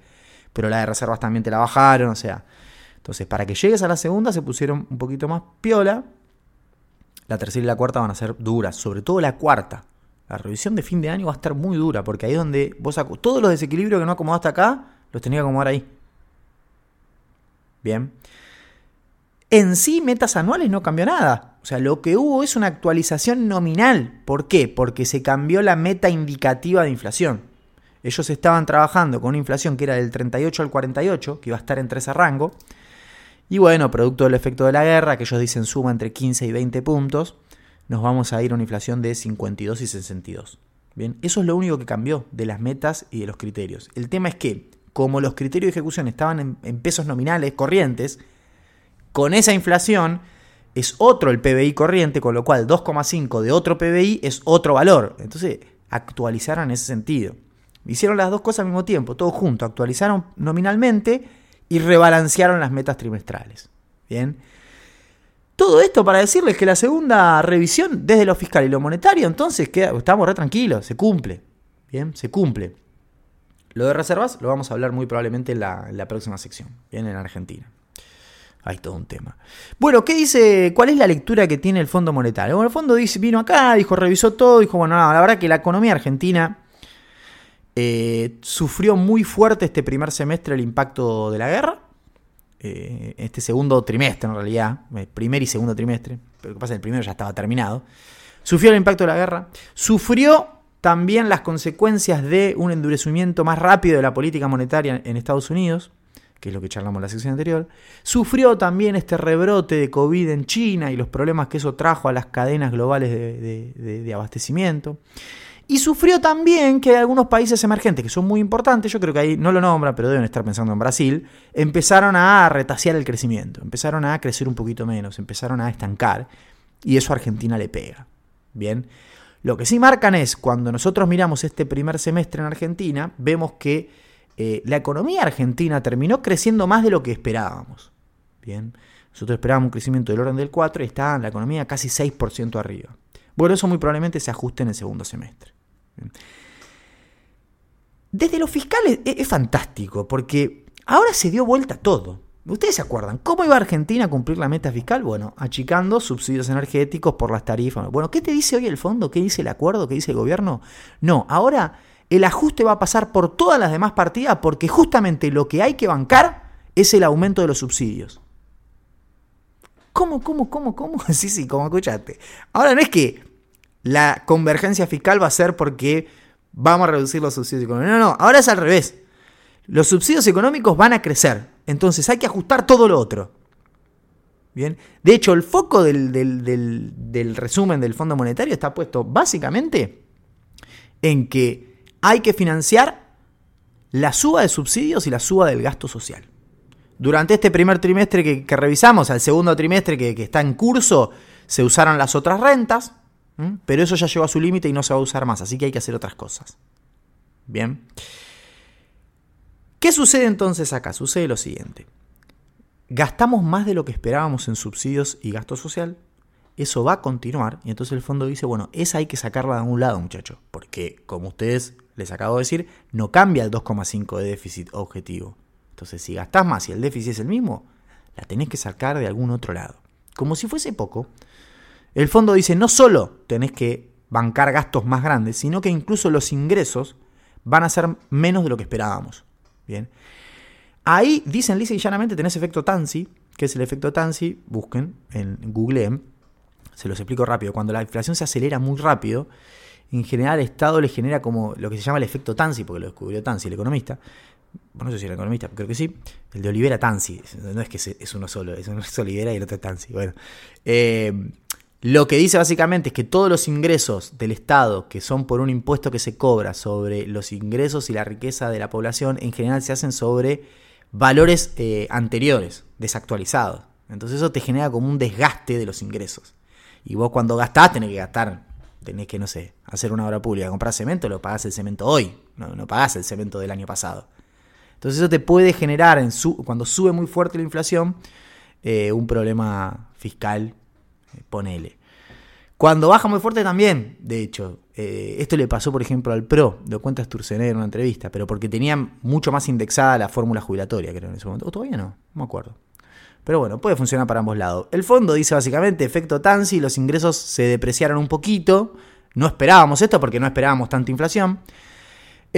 pero la de reservas también te la bajaron, o sea. Entonces, para que llegues a la segunda se pusieron un poquito más piola. La tercera y la cuarta van a ser duras, sobre todo la cuarta. La revisión de fin de año va a estar muy dura, porque ahí es donde vos todos los desequilibrios que no acomodaste acá, los tenía que acomodar ahí. Bien. En sí, metas anuales no cambió nada. O sea, lo que hubo es una actualización nominal. ¿Por qué? Porque se cambió la meta indicativa de inflación. Ellos estaban trabajando con una inflación que era del 38 al 48, que iba a estar entre ese rango. Y bueno, producto del efecto de la guerra, que ellos dicen suma entre 15 y 20 puntos, nos vamos a ir a una inflación de 52 y 62. Bien, eso es lo único que cambió de las metas y de los criterios. El tema es que, como los criterios de ejecución estaban en pesos nominales corrientes, con esa inflación es otro el PBI corriente, con lo cual 2,5 de otro PBI es otro valor. Entonces, actualizaron en ese sentido. Hicieron las dos cosas al mismo tiempo, todo junto. Actualizaron nominalmente y rebalancearon las metas trimestrales. Bien. Todo esto para decirles que la segunda revisión desde lo fiscal y lo monetario, entonces queda, estamos re tranquilos, se cumple. Bien, se cumple. Lo de reservas lo vamos a hablar muy probablemente en la, la próxima sección, bien, en Argentina. Hay todo un tema. Bueno, ¿qué dice? ¿Cuál es la lectura que tiene el Fondo Monetario? Bueno, el fondo dice, vino acá, dijo, revisó todo, dijo, bueno, la verdad que la economía argentina eh, sufrió muy fuerte este primer semestre el impacto de la guerra. Eh, este segundo trimestre, en realidad, eh, primer y segundo trimestre, pero lo que pasa es que el primero ya estaba terminado. Sufrió el impacto de la guerra. Sufrió también las consecuencias de un endurecimiento más rápido de la política monetaria en Estados Unidos que es lo que charlamos en la sección anterior, sufrió también este rebrote de COVID en China y los problemas que eso trajo a las cadenas globales de, abastecimiento. Y sufrió también que algunos países emergentes, que son muy importantes, yo creo que ahí no lo nombran, pero deben estar pensando en Brasil, empezaron a retasear el crecimiento, empezaron a crecer un poquito menos, empezaron a estancar, y eso a Argentina le pega. Bien. Lo que sí marcan es, cuando nosotros miramos este primer semestre en Argentina, vemos que eh, la economía argentina terminó creciendo más de lo que esperábamos. Bien, nosotros esperábamos un crecimiento del orden del 4 y está la economía casi 6% arriba. Bueno, eso muy probablemente se ajuste en el segundo semestre. Desde los fiscales es, fantástico porque ahora se dio vuelta todo. Ustedes se acuerdan, ¿cómo iba Argentina a cumplir la meta fiscal? Bueno, achicando subsidios energéticos por las tarifas. Bueno, ¿qué te dice hoy el fondo? ¿Qué dice el acuerdo? ¿Qué dice el gobierno? No, ahora el ajuste va a pasar por todas las demás partidas porque justamente lo que hay que bancar es el aumento de los subsidios. ¿Cómo, cómo, cómo, cómo? Sí, sí, como escuchaste. Ahora no es que la convergencia fiscal va a ser porque vamos a reducir los subsidios económicos. No, no, ahora es al revés. Los subsidios económicos van a crecer. Entonces hay que ajustar todo lo otro. Bien. De hecho, el foco del, del resumen del Fondo Monetario está puesto básicamente en que hay que financiar la suba de subsidios y la suba del gasto social. Durante este primer trimestre que, revisamos, al segundo trimestre que, está en curso, se usaron las otras rentas, pero eso ya llegó a su límite y no se va a usar más, así que hay que hacer otras cosas. Bien. ¿Qué sucede entonces acá? Sucede lo siguiente. Gastamos más de lo que esperábamos en subsidios y gasto social. Eso va a continuar. Y entonces el fondo dice, bueno, esa hay que sacarla de algún lado, muchachos. Porque, como ustedes les acabo de decir, no cambia el 2,5 de déficit objetivo. Entonces, si gastás más y el déficit es el mismo, la tenés que sacar de algún otro lado. Como si fuese poco, el fondo dice no solo tenés que bancar gastos más grandes, sino que incluso los ingresos van a ser menos de lo que esperábamos. Bien. Ahí dicen lisa y llanamente tenés efecto Tansi. ¿Qué es el efecto Tansi? Busquen en Google. Se los explico rápido. Cuando la inflación se acelera muy rápido, en general el Estado le genera como lo que se llama el efecto Tansi, porque lo descubrió Tansi, el economista. Bueno, no sé si era economista, creo que sí. El de Olivera Tansi. No es que es uno solo, es uno Olivera y el otro Tansi. Bueno. Eh, lo que dice básicamente es que todos los ingresos del Estado, que son por un impuesto que se cobra sobre los ingresos y la riqueza de la población, en general se hacen sobre valores eh, anteriores, desactualizados. Entonces eso te genera como un desgaste de los ingresos. Y vos cuando gastás tenés que gastar tenés que, no sé, hacer una obra pública, comprar cemento, lo pagás el cemento hoy, no, no pagás el cemento del año pasado. Entonces eso te puede generar, cuando sube muy fuerte la inflación, eh, un problema fiscal, ponele. Cuando baja muy fuerte también, de hecho, eh, esto le pasó, por ejemplo, al PRO, lo cuenta Sturzenegger en una entrevista, pero porque tenían mucho más indexada la fórmula jubilatoria, creo, en ese momento. O todavía no, no me acuerdo. Pero bueno, puede funcionar para ambos lados. El fondo dice básicamente, efecto Tansi, los ingresos se depreciaron un poquito. No esperábamos esto porque no esperábamos tanta inflación.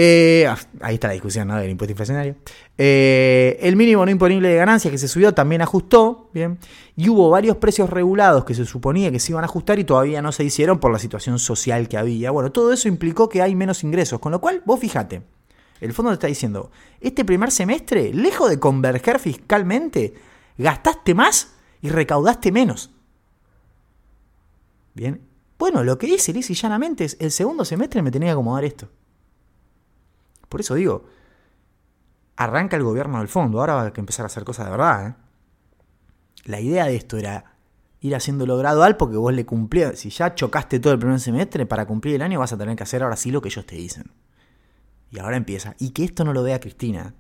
Eh, ah, ahí está la discusión ¿no? del impuesto inflacionario. Eh, el mínimo no imponible de ganancias que se subió también ajustó. Bien. Y hubo varios precios regulados que se suponía que se iban a ajustar y todavía no se hicieron por la situación social que había. Bueno, todo eso implicó que hay menos ingresos. Con lo cual, vos fíjate, el fondo te está diciendo, este primer semestre, lejos de converger fiscalmente, gastaste más y recaudaste menos. Bien. Bueno, lo que dice Liz y llanamente es, el segundo semestre me tenía que acomodar esto. Por eso digo, arranca el gobierno del fondo, ahora va a que empezar a hacer cosas de verdad. ¿eh? La idea de esto era ir haciéndolo gradual porque vos le cumplías, si ya chocaste todo el primer semestre, para cumplir el año vas a tener que hacer ahora sí lo que ellos te dicen. Y ahora empieza. Y que esto no lo vea Cristina.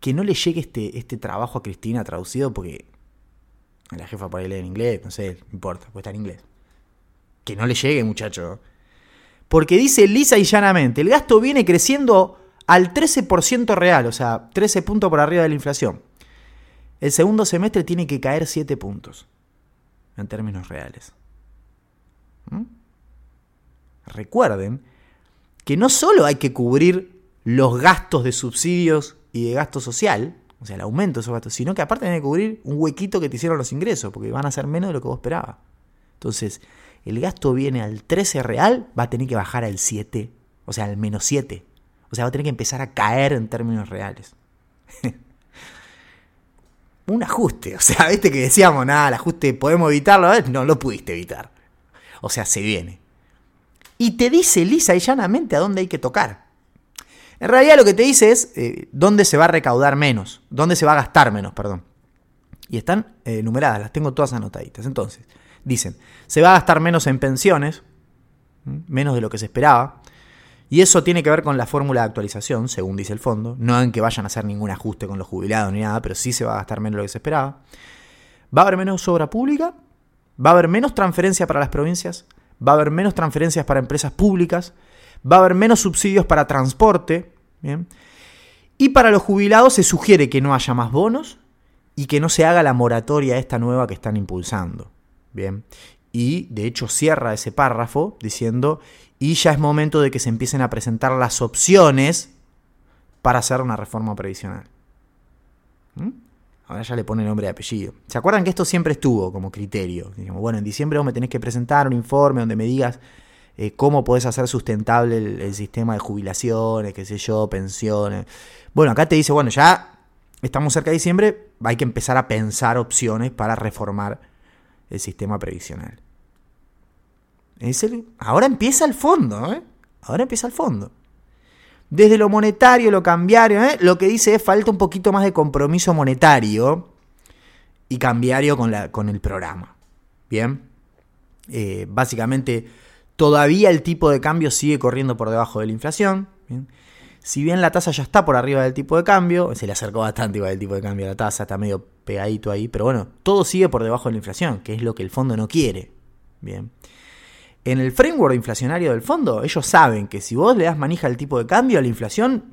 Que no le llegue este, este trabajo a Cristina traducido porque la jefa por ahí en inglés, no sé, no importa, puede estar en inglés. Que no le llegue, muchacho. Porque dice lisa y llanamente, el gasto viene creciendo al 13% real, o sea, 13 puntos por arriba de la inflación. El segundo semestre tiene que caer 7 puntos, en términos reales. ¿Mm? Recuerden que no solo hay que cubrir los gastos de subsidios y de gasto social, o sea, el aumento de esos gastos, sino que aparte hay que cubrir un huequito que te hicieron los ingresos, porque van a ser menos de lo que vos esperabas. Entonces, el gasto viene al 13 real, va a tener que bajar al 7, o sea, al menos 7. O sea, va a tener que empezar a caer en términos reales. un ajuste, o sea, viste que decíamos, nada, el ajuste podemos evitarlo, no lo pudiste evitar. O sea, se viene. Y te dice lisa y llanamente a dónde hay que tocar. En realidad lo que te dice es eh, dónde se va a recaudar menos, dónde se va a gastar menos, perdón. Y están eh, numeradas, las tengo todas anotaditas. Entonces, Dicen, se va a gastar menos en pensiones, menos de lo que se esperaba, y eso tiene que ver con la fórmula de actualización, según dice el fondo, no en que vayan a hacer ningún ajuste con los jubilados ni nada, pero sí se va a gastar menos de lo que se esperaba. Va a haber menos obra pública, va a haber menos transferencias para las provincias, va a haber menos transferencias para empresas públicas, va a haber menos subsidios para transporte, y para los jubilados se sugiere que no haya más bonos y que no se haga la moratoria esta nueva que están impulsando. Bien. Y de hecho cierra ese párrafo diciendo, y ya es momento de que se empiecen a presentar las opciones para hacer una reforma previsional. ¿Mm? Ahora ya le pone nombre y apellido. ¿Se acuerdan que esto siempre estuvo como criterio? bueno, en diciembre vos me tenés que presentar un informe donde me digas eh, cómo podés hacer sustentable el, el, sistema de jubilaciones, qué sé yo, pensiones. Bueno, acá te dice, bueno, ya estamos cerca de diciembre, hay que empezar a pensar opciones para reformar el sistema previsional. Es ahora empieza el fondo, ¿eh? Ahora empieza el fondo. Desde lo monetario, lo cambiario, ¿eh? lo que dice es falta un poquito más de compromiso monetario y cambiario con, la, con el programa. Bien. Eh, básicamente, todavía el tipo de cambio sigue corriendo por debajo de la inflación. Si bien la tasa ya está por arriba del tipo de cambio, se le acercó bastante igual el tipo de cambio a la tasa, está medio pegadito ahí, pero bueno, todo sigue por debajo de la inflación, que es lo que el fondo no quiere. Bien. En el framework inflacionario del fondo, ellos saben que si vos le das manija al tipo de cambio, la inflación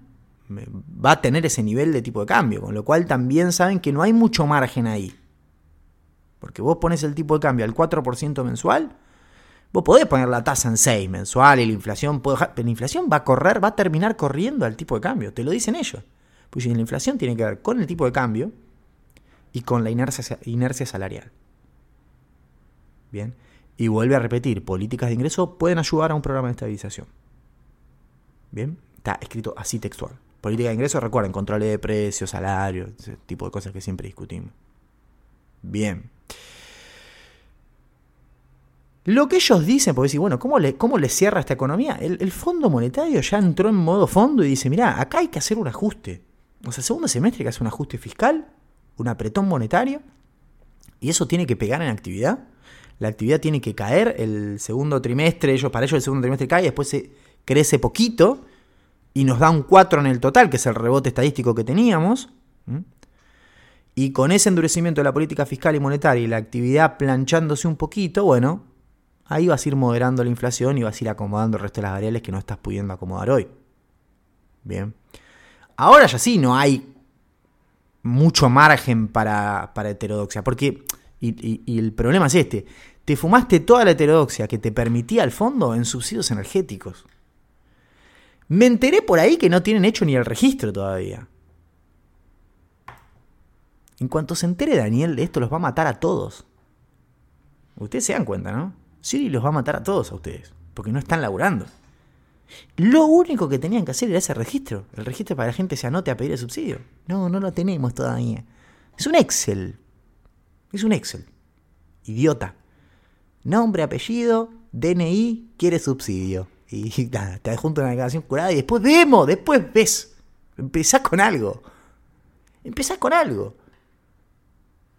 eh, va a tener ese nivel de tipo de cambio, con lo cual también saben que no hay mucho margen ahí. Porque vos pones el tipo de cambio al 4% mensual, vos podés poner la tasa en 6 mensual y la inflación puede pero la inflación va a correr, va a terminar corriendo al tipo de cambio, te lo dicen ellos. Pues la inflación tiene que ver con el tipo de cambio, y con la inercia, inercia salarial. Bien. Y vuelve a repetir, políticas de ingreso pueden ayudar a un programa de estabilización. Bien. Está escrito así textual. Política de ingreso, recuerden, control de precios, salarios, ese tipo de cosas que siempre discutimos. Bien. Lo que ellos dicen, porque decir, bueno, ¿cómo le, cómo le cierra esta economía? El, el, Fondo Monetario ya entró en modo fondo y dice, mira, acá hay que hacer un ajuste. O sea, segundo semestre hay que hacer un ajuste fiscal un apretón monetario y eso tiene que pegar en actividad. La actividad tiene que caer el segundo trimestre, ellos, para ellos el segundo trimestre cae, después se crece poquito y nos da un 4 en el total, que es el rebote estadístico que teníamos. Y con ese endurecimiento de la política fiscal y monetaria y la actividad planchándose un poquito, bueno, Ahí vas a ir moderando la inflación y vas a ir acomodando el resto de las variables que no estás pudiendo acomodar hoy. Bien. Ahora ya sí, no hay mucho margen para, para heterodoxia. Porque, y, y, el problema es este, te fumaste toda la heterodoxia que te permitía al fondo en subsidios energéticos. Me enteré por ahí que no tienen hecho ni el registro todavía. En cuanto se entere Daniel de esto, los va a matar a todos. Ustedes se dan cuenta, ¿no? Sí, los va a matar a todos a ustedes, porque no están laburando. Lo único que tenían que hacer era ese registro, el registro para que la gente se anote a pedir el subsidio. No, no lo tenemos todavía. Es un Excel. Es un Excel. Idiota. Nombre, apellido, DNI, quiere subsidio. Y nada, te adjunto una declaración curada y después vemos, después ves. Empezás con algo. Empezás con algo.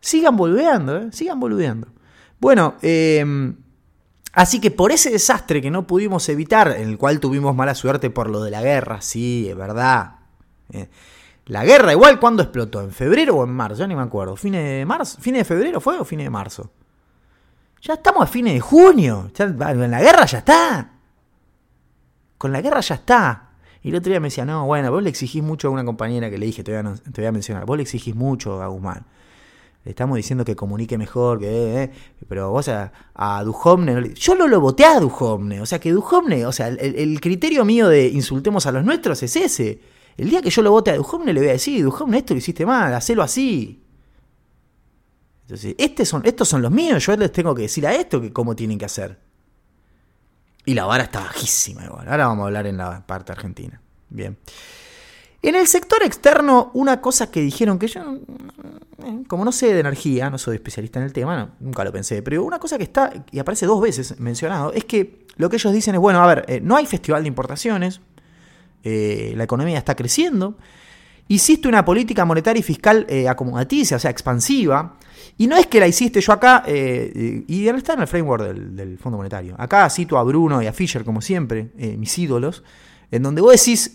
Sigan volviendo, ¿eh? Sigan volviendo. Bueno, eh, Así que por ese desastre que no pudimos evitar, en el cual tuvimos mala suerte por lo de la guerra, sí, es verdad. Eh, la guerra igual cuando explotó, en febrero o en marzo, ya ni me acuerdo. ¿Fines de marzo? ¿Fines de febrero fue o fines de marzo? Ya estamos a fines de junio. en la guerra ya está. Con la guerra ya está. Y el otro día me decía, no, bueno, vos le exigís mucho a una compañera que le dije, te voy a, te voy a mencionar, vos le exigís mucho a Guzmán. Le estamos diciendo que comunique mejor, que eh, eh, pero vos a, a Duhovne, yo no lo voté a Duhovne, o sea que Duhovne, o sea, el, criterio mío de insultemos a los nuestros es ese. El día que yo lo vote a Duhovne le voy a decir, Duhovne, esto lo hiciste mal, hacelo así. Entonces, este son, estos son los míos, yo les tengo que decir a esto que cómo tienen que hacer. Y la vara está bajísima igual. Ahora vamos a hablar en la parte argentina. Bien. En el sector externo, una cosa que dijeron que yo, mm, como no sé de energía, no soy especialista en el tema, nunca lo pensé, pero una cosa que está, y aparece dos veces mencionado, es que lo que ellos dicen es, bueno, a ver, eh, no hay festival de importaciones, eh, la economía está creciendo, hiciste una política monetaria y fiscal eh, o sea, expansiva, y no es que la hiciste yo acá, y está en el framework del, del, Fondo Monetario. Acá cito a Bruno y a Fischer, como siempre, mis ídolos, en donde vos decís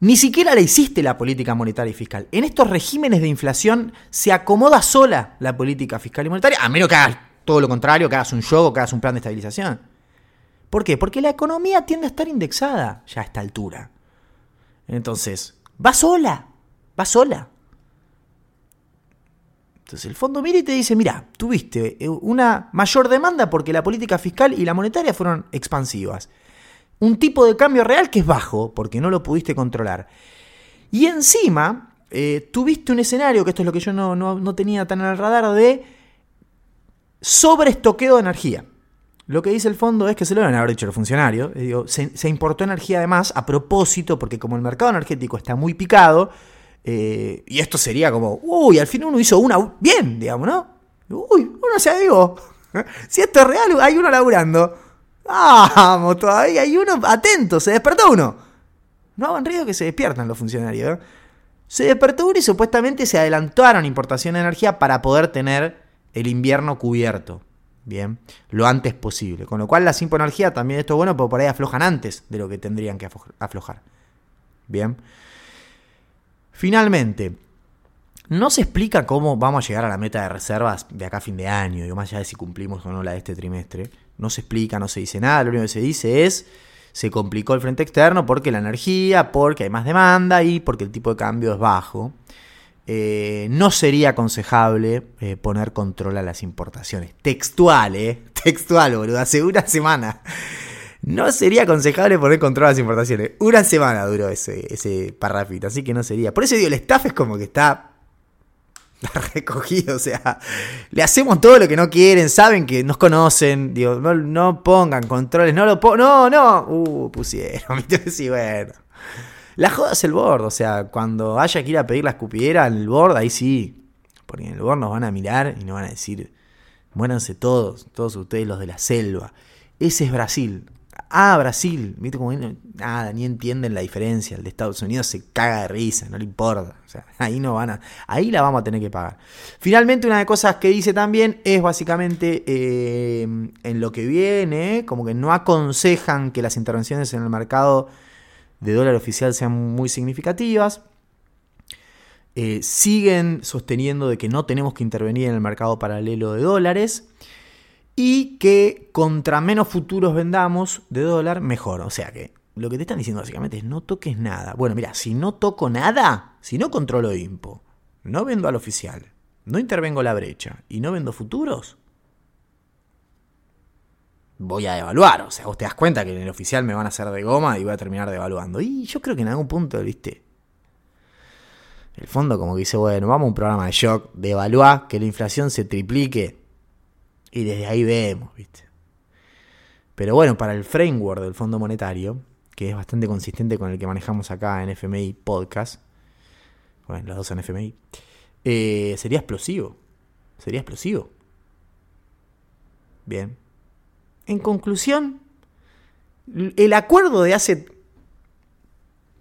ni siquiera le hiciste la política monetaria y fiscal. En estos regímenes de inflación se acomoda sola la política fiscal y monetaria, a menos que hagas todo lo contrario, que hagas un juego, que hagas un plan de estabilización. ¿Por qué? Porque la economía tiende a estar indexada ya a esta altura. Entonces, va sola, va sola. Entonces el fondo mira y te dice, mira, tuviste una mayor demanda porque la política fiscal y la monetaria fueron expansivas un tipo de cambio real que es bajo, porque no lo pudiste controlar. Y encima, eh, tuviste un escenario, que esto es lo que yo no, tenía tan el radar, de sobreestoqueo de energía. Lo que dice el fondo es que se lo van a haber dicho los funcionarios. Eh, se, importó energía además a propósito, porque como el mercado energético está muy picado, eh, y esto sería como, uy, al fin uno hizo una bien, digamos, ¿no? Uy, uno se digo, si esto es real, hay uno laburando. Vamos, todavía hay uno atento, se despertó uno. No hagan ruido que se despiertan los funcionarios. ¿eh? Se despertó uno y supuestamente se adelantaron importación de energía para poder tener el invierno cubierto. Bien, lo antes posible. Con lo cual la energía también esto es bueno, porque por ahí aflojan antes de lo que tendrían que aflojar. Bien. Finalmente, no se explica cómo vamos a llegar a la meta de reservas de acá a fin de año, y más allá de si cumplimos o no la de este trimestre. No se explica, no se dice nada, lo único que se dice es se complicó el frente externo porque la energía, porque hay más demanda y porque el tipo de cambio es bajo. Eh, no sería aconsejable eh, poner control a las importaciones. Textual, ¿eh? Textual, boludo. Hace una semana. No sería aconsejable poner control a las importaciones. Una semana duró ese, ese parrafito, así que no sería. Por eso digo, el staff es como que está recogido, o sea, le hacemos todo lo que no quieren, saben que nos conocen, digo, no, pongan controles, no lo no, no, uh, pusieron, sí, bueno. La joda es el board, o sea, cuando haya que ir a pedir la escupidera al board, ahí sí, porque en el board nos van a mirar y nos van a decir, muéranse todos, todos ustedes los de la selva. Ese es Brasil, ah, Brasil, ¿viste? Como nada, ni entienden la diferencia. El de Estados Unidos se caga de risa, no le importa. O sea, ahí no van a, ahí la vamos a tener que pagar. Finalmente, una de las cosas que dice también es básicamente eh, en lo que viene, como que no aconsejan que las intervenciones en el mercado de dólar oficial sean muy significativas. Eh, siguen sosteniendo de que no tenemos que intervenir en el mercado paralelo de dólares. Y que contra menos futuros vendamos de dólar, mejor. O sea que lo que te están diciendo básicamente es no toques nada. Bueno, mira, si no toco nada, si no controlo IMPO, no vendo al oficial, no intervengo la brecha y no vendo futuros, voy a evaluar. O sea, vos te das cuenta que en el oficial me van a hacer de goma y voy a terminar devaluando. Y yo creo que en algún punto, viste, el fondo como que dice, bueno, vamos a un programa de shock, de evaluar, que la inflación se triplique y desde ahí vemos, viste. Pero bueno, para el framework del Fondo Monetario, que es bastante consistente con el que manejamos acá en FMI Podcast, bueno, los dos en FMI, eh, sería explosivo. Sería explosivo. Bien. En conclusión, el acuerdo de hace.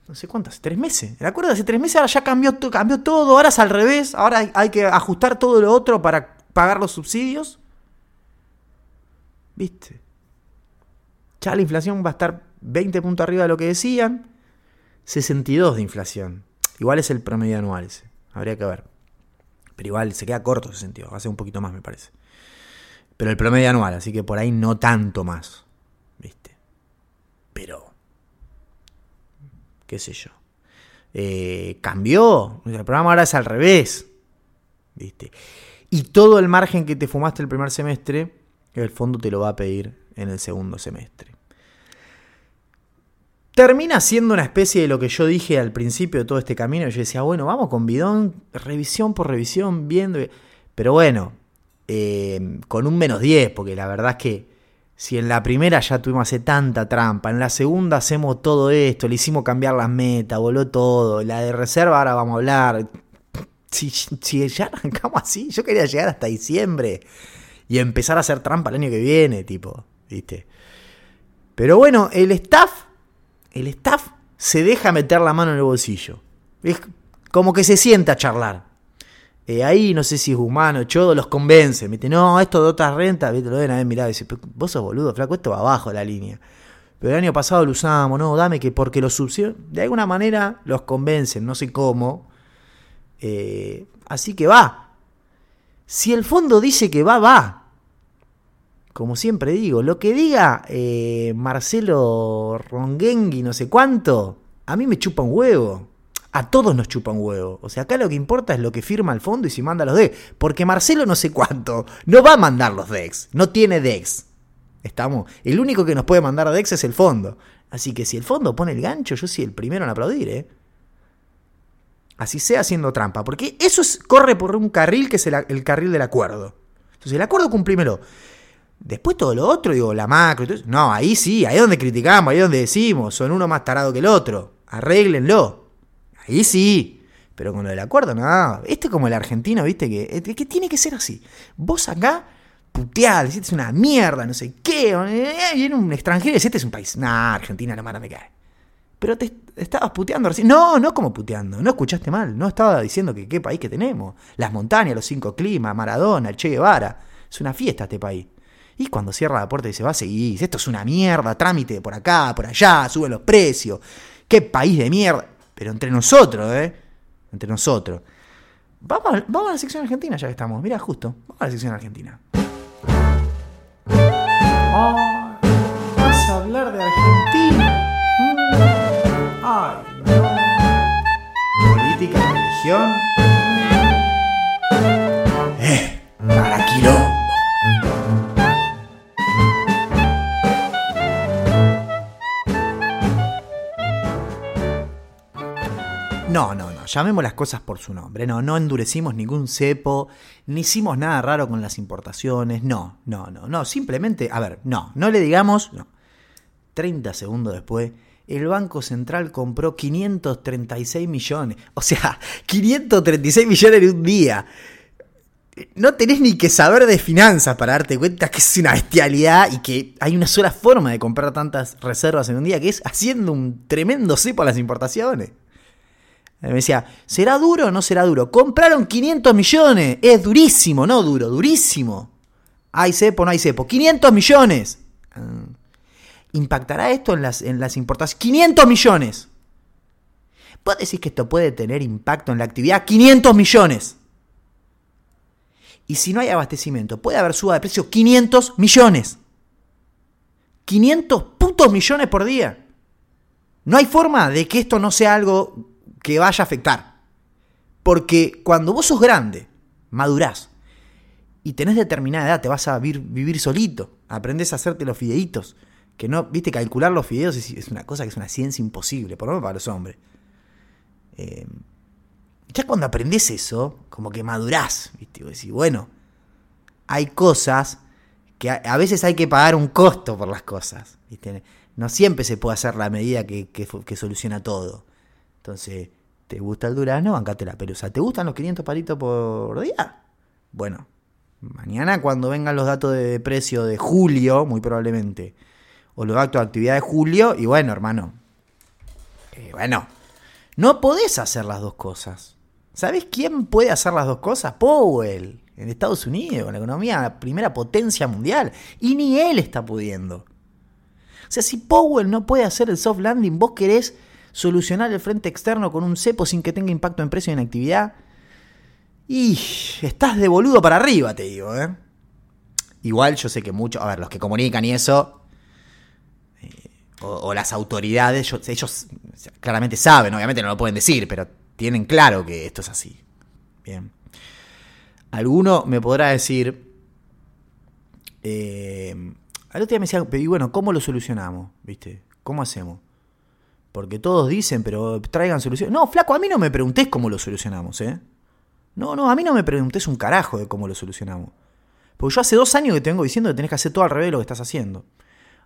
No sé cuántas, tres meses. El acuerdo de hace tres meses ahora ya cambió, cambió todo. Ahora es al revés. Ahora hay que ajustar todo lo otro para pagar los subsidios. ¿Viste? Ya la inflación va a estar 20 puntos arriba de lo que decían. 62 de inflación. Igual es el promedio anual ese. Habría que ver. Pero igual se queda corto ese sentido. Va a ser un poquito más, me parece. Pero el promedio anual, así que por ahí no tanto más. ¿Viste? Pero. ¿Qué sé yo? Eh, cambió. El programa ahora es al revés. ¿Viste? Y todo el margen que te fumaste el primer semestre, el fondo te lo va a pedir en el segundo semestre. Termina siendo una especie de lo que yo dije al principio de todo este camino. Yo decía, bueno, vamos con bidón, revisión por revisión, viendo. Pero bueno, eh, con un menos 10, porque la verdad es que si en la primera ya tuvimos hace tanta trampa, en la segunda hacemos todo esto, le hicimos cambiar las metas, voló todo, la de reserva ahora vamos a hablar. Si, si ya arrancamos así, yo quería llegar hasta diciembre y empezar a hacer trampa el año que viene, tipo, ¿viste? Pero bueno, el staff el staff se deja meter la mano en el bolsillo. Es como que se sienta a charlar. Eh, ahí no sé si es humano, Chodo los convence. Me no, esto de otras rentas, ¿viste? lo ven a ver, mirá, dice, vos sos boludo, flaco, esto va abajo de la línea. Pero el año pasado lo usamos, no, dame que porque los subsidios, de alguna manera los convencen, no sé cómo. Eh, así que va. Si el fondo dice que va, va como siempre digo, lo que diga eh, Marcelo Ronguengui, no sé cuánto, a mí me chupa un huevo. A todos nos chupa un huevo. O sea, acá lo que importa es lo que firma el fondo y si manda los DEX. Porque Marcelo no sé cuánto no va a mandar los DEX. No tiene DEX. Estamos. El único que nos puede mandar DEX es el fondo. Así que si el fondo pone el gancho, yo soy el primero en aplaudir, ¿eh? Así sea haciendo trampa. Porque eso corre por un carril que es el, carril del acuerdo. Entonces, el acuerdo cumprímelo. Después todo lo otro, digo, la macro. no, ahí sí, ahí es donde criticamos, ahí es donde decimos, son uno más tarado que el otro. Arréglenlo. Ahí sí. Pero con lo del acuerdo, no. Este es como el argentino, viste, que, que tiene que ser así. Vos acá, putear, decís, es una mierda, no sé qué. Viene un extranjero y decís, este es un país. Nah, Argentina la mano me cae. Pero te estabas puteando recién. No, no como puteando. No escuchaste mal. No estaba diciendo que qué país que tenemos. Las montañas, los cinco climas, Maradona, Che Guevara. Es una fiesta este país. Y cuando cierra la puerta y se va, seguís. Esto es una mierda, trámite por acá, por allá, suben los precios. Qué país de mierda. Pero entre nosotros, ¿eh? Entre nosotros. Vamos a, vamos a la sección argentina ya que estamos. Mira, justo. Vamos a la sección argentina. Oh, ¿Vas a hablar de Argentina? Religión. Eh, para quilombo. No, no, no, llamemos las cosas por su nombre. No, no endurecimos ningún cepo, ni hicimos nada raro con las importaciones. No, no, no, no. Simplemente, a ver, no, no le digamos. No. 30 segundos después, el Banco Central compró 536 millones. O sea, 536 millones en un día. No tenés ni que saber de finanzas para darte cuenta que es una bestialidad y que hay una sola forma de comprar tantas reservas en un día, que es haciendo un tremendo cepo a las importaciones. Me decía, ¿será duro o no será duro? Compraron 500 millones. Es durísimo, no duro, durísimo. Hay cepo, no hay cepo. 500 millones. Ah. ¿Impactará esto en las, en las importaciones? 500 millones. ¿Puedo decir que esto puede tener impacto en la actividad? 500 millones. Y si no hay abastecimiento, puede haber suba de precio 500 millones. 500 putos millones por día. No hay forma de que esto no sea algo que vaya a afectar. Porque cuando vos sos grande, madurás, y tenés determinada edad, te vas a vivir, vivir solito, aprendes a hacerte los fideitos. Que no, viste, calcular los fideos es, una cosa que es una ciencia imposible, por lo menos para los hombres. Eh, ya cuando aprendes eso, como que madurás, ¿viste? Y decís, bueno, hay cosas que a, veces hay que pagar un costo por las cosas. No siempre se puede hacer la medida que, soluciona todo. Entonces, ¿te gusta el durazno? Bancate la pelusa. ¿Te gustan los 500 palitos por día? Bueno, mañana cuando vengan los datos de precio de julio, muy probablemente, o los datos de actividad de julio, y bueno, hermano, eh, bueno, no podés hacer las dos cosas. ¿Sabés quién puede hacer las dos cosas? Powell, en Estados Unidos, la economía, primera potencia mundial. Y ni él está pudiendo. O sea, si Powell no puede hacer el soft landing, vos querés solucionar el frente externo con un cepo sin que tenga impacto en precio y en actividad. Y estás de boludo para arriba, te digo, ¿eh? Igual yo sé que muchos, a ver, los que comunican y eso, eh, o, las autoridades, ellos claramente saben, obviamente no lo pueden decir, pero tienen claro que esto es así. Bien. Alguno me podrá decir, eh, al otro día me decía, y bueno, ¿cómo lo solucionamos? ¿Viste? ¿Cómo hacemos? Porque todos dicen, pero traigan soluciones. No, flaco, a mí no me preguntés cómo lo solucionamos, ¿eh? No, no, a mí no me preguntés un carajo de cómo lo solucionamos. Porque yo hace dos años que te vengo diciendo que tenés que hacer todo al revés de lo que estás haciendo.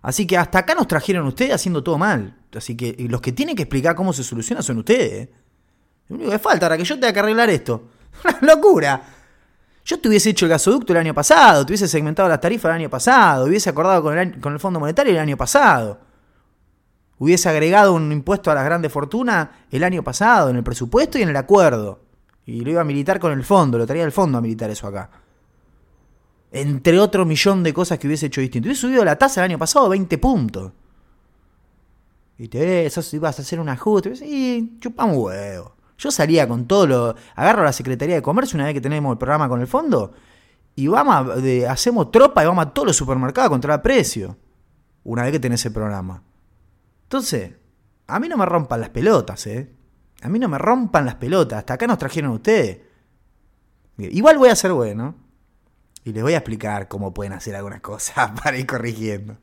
Así que hasta acá nos trajeron ustedes haciendo todo mal. Así que los que tienen que explicar cómo se soluciona son ustedes. ¿eh? Lo único que falta ahora que yo tenga que arreglar esto. ¡Una locura! Yo te hubiese hecho el gasoducto el año pasado, te hubiese segmentado las tarifas el año pasado, hubiese acordado con el, con el Fondo Monetario el año pasado. Hubiese agregado un impuesto a las grandes fortunas el año pasado, en el presupuesto y en el acuerdo. Y lo iba a militar con el fondo, lo traía el fondo a militar eso acá. Entre otro millón de cosas que hubiese hecho distinto. Hubiese subido la tasa el año pasado 20 puntos. Y te ibas a hacer un ajuste. Y chupamos huevo. Yo salía con todo lo. Agarro a la Secretaría de Comercio una vez que tenemos el programa con el fondo. Y vamos hacemos tropa y vamos a todos los supermercados a controlar precio. Una vez que tenés el programa. Entonces, a mí no me rompan las pelotas, ¿eh? A mí no me rompan las pelotas. Hasta acá nos trajeron ustedes. Igual voy a ser bueno. Y les voy a explicar cómo pueden hacer algunas cosas para ir corrigiendo.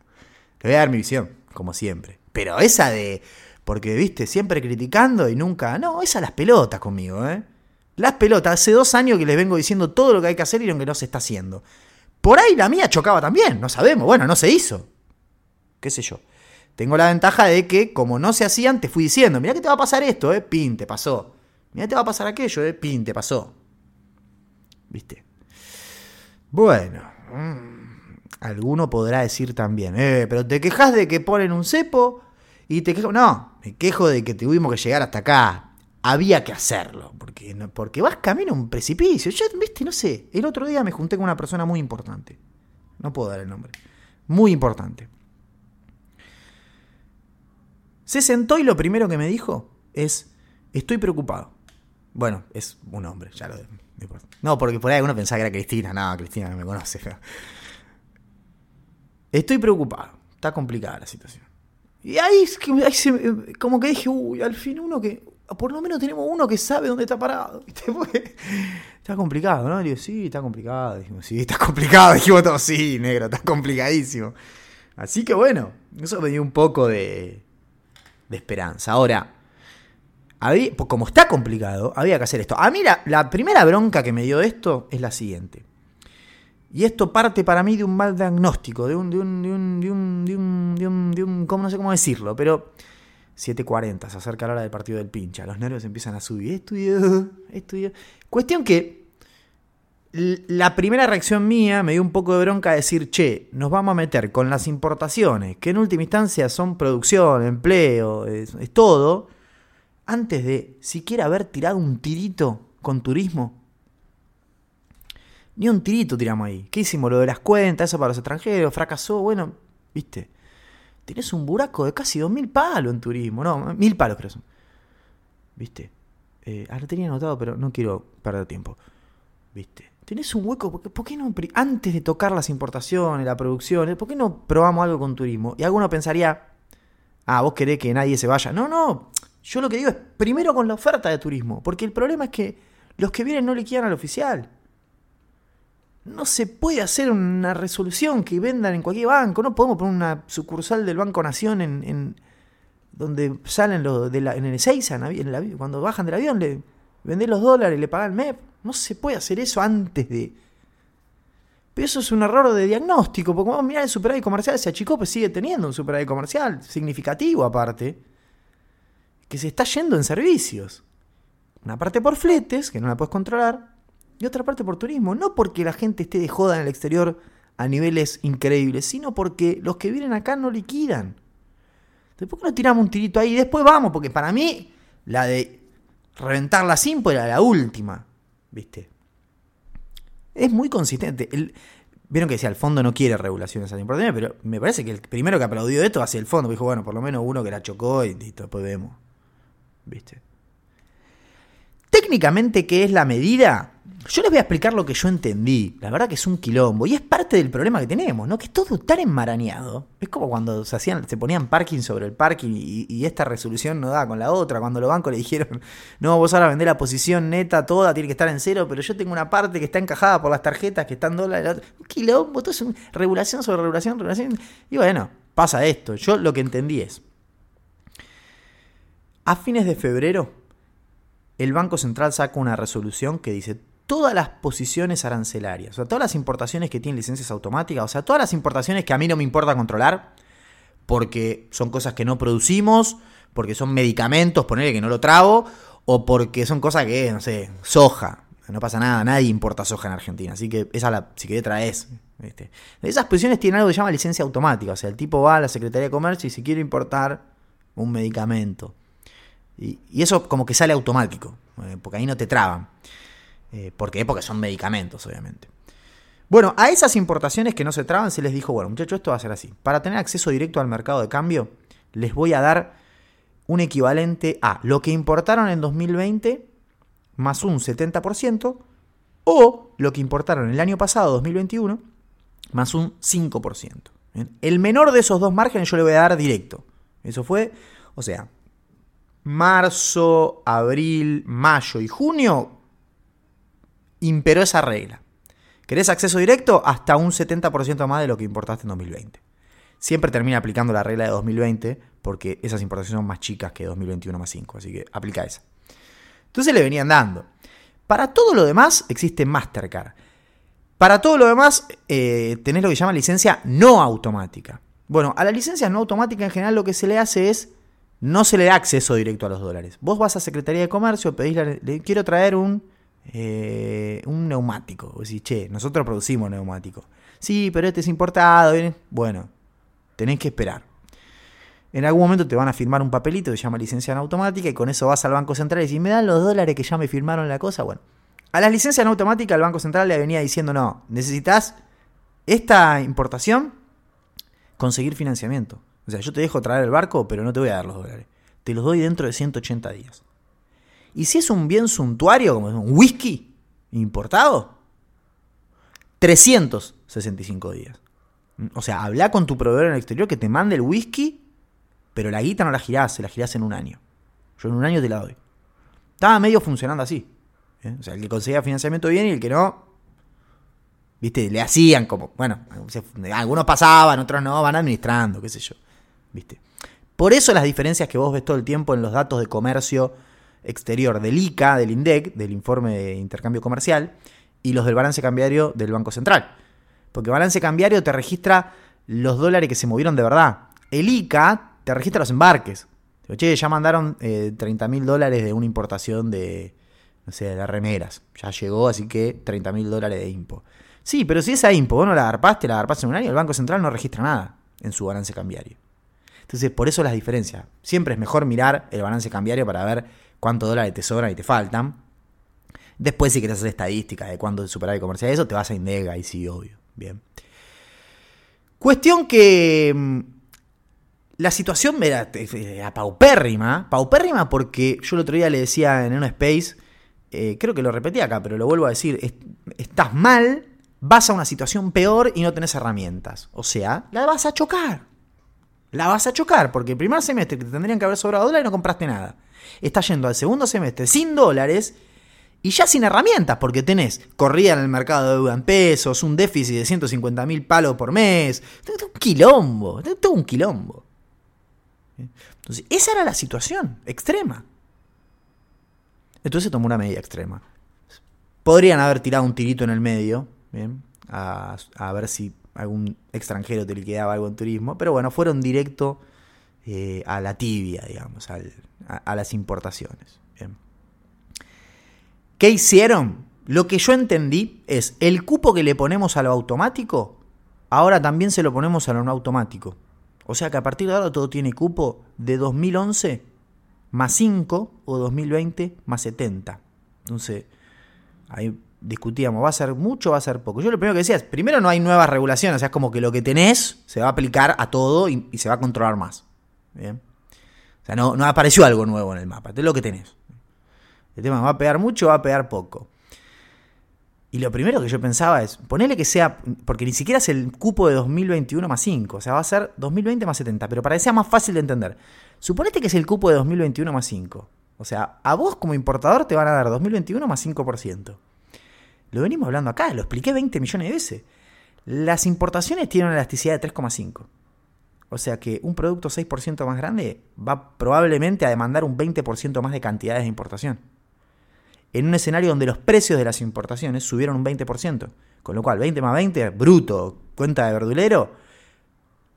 Les voy a dar mi visión, como siempre. Pero esa de. Porque, viste, siempre criticando y nunca. No, esa las pelotas conmigo, ¿eh? Las pelotas. Hace dos años que les vengo diciendo todo lo que hay que hacer y lo que no se está haciendo. Por ahí la mía chocaba también, no sabemos. Bueno, no se hizo. ¿Qué sé yo? Tengo la ventaja de que, como no se hacían, te fui diciendo, mira que te va a pasar esto, eh, pin, te pasó. Mira te va a pasar aquello, eh, pin, te pasó. ¿Viste? Bueno, mm, alguno podrá decir también, eh, pero te quejas de que ponen un cepo y te quejas. No, me quejo de que tuvimos que llegar hasta acá. Había que hacerlo, porque, porque vas camino a un precipicio. Yo, viste, no sé, el otro día me junté con una persona muy importante. No puedo dar el nombre. Muy importante. Se sentó y lo primero que me dijo es, estoy preocupado. Bueno, es un hombre, ya lo... No, porque por ahí alguno pensaba que era Cristina. No, Cristina no me conoce. Estoy preocupado. Está complicada la situación. Y ahí, como que dije, uy, al fin uno que... Por lo menos tenemos uno que sabe dónde está parado. está complicado, ¿no? Le digo, sí, está complicado. Dijimos, sí, está complicado. Dijimos todos, sí, negro, está complicadísimo. Así que bueno, eso me dio un poco de, de esperanza. Ahora, como está complicado, había que hacer esto. A mí la, primera bronca que me dio esto es la siguiente. Y esto parte para mí de un mal diagnóstico, de un, de un, de un, de un, de un, de un, de un ¿cómo no sé cómo decirlo? Pero 7.40, se acerca la hora del partido del pincha, los nervios empiezan a subir, estudio, estudio. Cuestión que la primera reacción mía me dio un poco de bronca decir, che, nos vamos a meter con las importaciones, que en última instancia son producción, empleo, es, todo, antes de siquiera haber tirado un tirito con turismo. Ni un tirito tiramos ahí. ¿Qué hicimos? Lo de las cuentas, eso para los extranjeros, fracasó, bueno, viste. Tenés un buraco de casi 2.000 palos en turismo, no, mil palos creo son. ¿Viste? Eh, ah, lo tenía anotado, pero no quiero perder tiempo. ¿Viste? tenés un hueco, ¿por qué, por qué no, antes de tocar las importaciones, la producción, ¿por qué no probamos algo con turismo? Y alguno pensaría, ah, vos querés que nadie se vaya. No, no, yo lo que digo es primero con la oferta de turismo, porque el problema es que los que vienen no le quieran al oficial. No se puede hacer una resolución que vendan en cualquier banco, no podemos poner una sucursal del Banco Nación en, en- donde salen los de la, en el Ezeiza, en avi- cuando bajan del avión, le vender los dólares y le pagan el MEP. No se puede hacer eso antes de. Pero eso es un error de diagnóstico, porque vamos a mirar el superávit comercial, se achicó, pues sigue teniendo un superávit comercial significativo aparte, que se está yendo en servicios. Una parte por fletes, que no la puedes controlar, y otra parte por turismo. No porque la gente esté de joda en el exterior a niveles increíbles, sino porque los que vienen acá no liquidan. Entonces, ¿por qué no tiramos un tirito ahí y después vamos? Porque para mí, la de reventar la Simpo era la última. ¿Viste? Es muy consistente. Vieron que decía, el fondo no quiere regulaciones antiimportaciones, pero me parece que el primero que aplaudió esto va a ser el fondo. Dijo, bueno, por lo menos uno que la chocó y después vemos. ¿Viste? Técnicamente, ¿qué es la medida? Yo les voy a explicar lo que yo entendí. La verdad que es un quilombo. Y es parte del problema que tenemos, ¿no? Que todo tan enmarañado. Es como cuando se hacían, se ponían parking sobre el parking y, esta resolución no daba con la otra. Cuando los bancos le dijeron, no, vos ahora vendés la posición neta toda, tiene que estar en cero, pero yo tengo una parte que está encajada por las tarjetas que están dólares. la otra". Un quilombo, todo es un- regulación sobre regulación, regulación. Y bueno, pasa esto. Yo lo que entendí es. A fines de febrero, el Banco Central saca una resolución que dice todas las posiciones arancelarias, o sea, todas las importaciones que tienen licencias automáticas, o sea, todas las importaciones que a mí no me importa controlar, porque son cosas que no producimos, porque son medicamentos, ponerle que no lo trago, o porque son cosas que, no sé, soja. No pasa nada, nadie importa soja en Argentina, así que esa la, si querés traes. Esas posiciones tienen algo que se llama licencia automática, o sea, el tipo va a la Secretaría de Comercio y si quiere importar un medicamento. Y, eso como que sale automático, eh, porque ahí no te traban. Eh, ¿Por qué? Porque son medicamentos, obviamente. Bueno, a esas importaciones que no se traban se les dijo, bueno, muchachos, esto va a ser así. Para tener acceso directo al mercado de cambio, les voy a dar un equivalente a lo que importaron en 2020 más un 70% o lo que importaron el año pasado, 2021, más un 5%. ¿bien? El menor de esos dos márgenes yo le voy a dar directo. Eso fue, o sea, marzo, abril, mayo y junio imperó esa regla. ¿Querés acceso directo? Hasta un 70% más de lo que importaste en 2020. Siempre termina aplicando la regla de 2020 porque esas importaciones son más chicas que 2021 más 5, así que aplica esa. Entonces le venían dando. Para todo lo demás existe Mastercard. Para todo lo demás eh, tenés lo que se llama licencia no automática. Bueno, a la licencia no automática en general lo que se le hace es no se le da acceso directo a los dólares. Vos vas a Secretaría de Comercio, pedís, le quiero traer un, eh, un neumático. Vos decís, che, nosotros producimos neumático. Sí, pero este es importado. Bueno, tenés que esperar. En algún momento te van a firmar un papelito que se llama licencia no automática y con eso vas al Banco Central y decís, ¿me dan los dólares que ya me firmaron la cosa? Bueno, a las licencias no automáticas el Banco Central le venía diciendo, no, necesitas esta importación conseguir financiamiento. O sea, yo te dejo traer el barco, pero no te voy a dar los dólares. Te los doy dentro de 180 días. Y si es un bien suntuario, como un whisky importado, 365 días. O sea, habla con tu proveedor en el exterior que te mande el whisky, pero la guita no la girás, se la girás en un año. Yo en un año te la doy. Estaba medio funcionando así. ¿eh? O sea, el que conseguía financiamiento bien y el que no, ¿viste? Le hacían como, bueno, algunos pasaban, otros no, van administrando, qué sé yo, ¿viste? Por eso las diferencias que vos ves todo el tiempo en los datos de comercio exterior del ICA, del INDEC, del informe de intercambio comercial, y los del balance cambiario del Banco Central. Porque balance cambiario te registra los dólares que se movieron de verdad. El ICA te registra los embarques. Digo, Che, ya mandaron eh, 30 mil dólares de una importación de, no sé, de remeras. Ya llegó, así que 30 mil dólares de impo. Sí, pero si esa impo vos no la agarpaste, la agarpaste en un año, el Banco Central no registra nada en su balance cambiario. Entonces, por eso las diferencias. Siempre es mejor mirar el balance cambiario para ver cuántos dólares te sobran y te faltan. Después, si querés hacer estadísticas de cuánto es superávit comercial, eso te vas a Indega y sí, obvio. Bien. Cuestión que mm, la situación era, era paupérrima. Paupérrima porque yo el otro día le decía en un space eh, creo que lo repetí acá, pero lo vuelvo a decir, estás mal, vas a una situación peor y no tenés herramientas. O sea, la vas a chocar. La vas a chocar, porque el primer semestre te tendrían que haber sobrado dólares y no compraste nada. Estás yendo al segundo semestre sin dólares y ya sin herramientas, porque tenés corrida en el mercado de deuda en pesos, un déficit de 150 mil palos por mes, un quilombo, todo un quilombo. Entonces, esa era la situación extrema. Entonces tomó una medida extrema. Podrían haber tirado un tirito en el medio. A, ver si algún extranjero te liquidaba algo en turismo, pero bueno, fueron directo eh, a la tibia, digamos, a, las importaciones. ¿Qué hicieron? Lo que yo entendí es el cupo que le ponemos a lo automático, ahora también se lo ponemos a lo no automático. O sea que a partir de ahora todo tiene cupo de 2011 más 5 o 2020 más 70. Entonces, ahí discutíamos, ¿va a ser mucho o va a ser poco? Yo lo primero que decía es, primero no hay nuevas regulaciones, o sea, es como que lo que tenés se va a aplicar a todo y, se va a controlar más. O sea, no, no apareció algo nuevo en el mapa, es lo que tenés. El tema va a pegar mucho o va a pegar poco. Y lo primero que yo pensaba es, ponele que sea, porque ni siquiera es el cupo de 2021 más 5, o sea, va a ser 2020 más 70, pero para que sea más fácil de entender, suponete que es el cupo de 2021 más 5. O sea, a vos como importador te van a dar 2021 más 5%. Lo venimos hablando acá, lo expliqué 20 millones de veces. Las importaciones tienen una elasticidad de 3,5. O sea que un producto 6% más grande va probablemente a demandar un 20% más de cantidades de importación en un escenario donde los precios de las importaciones subieron un 20%. Con lo cual, 20 más 20, bruto, cuenta de verdulero,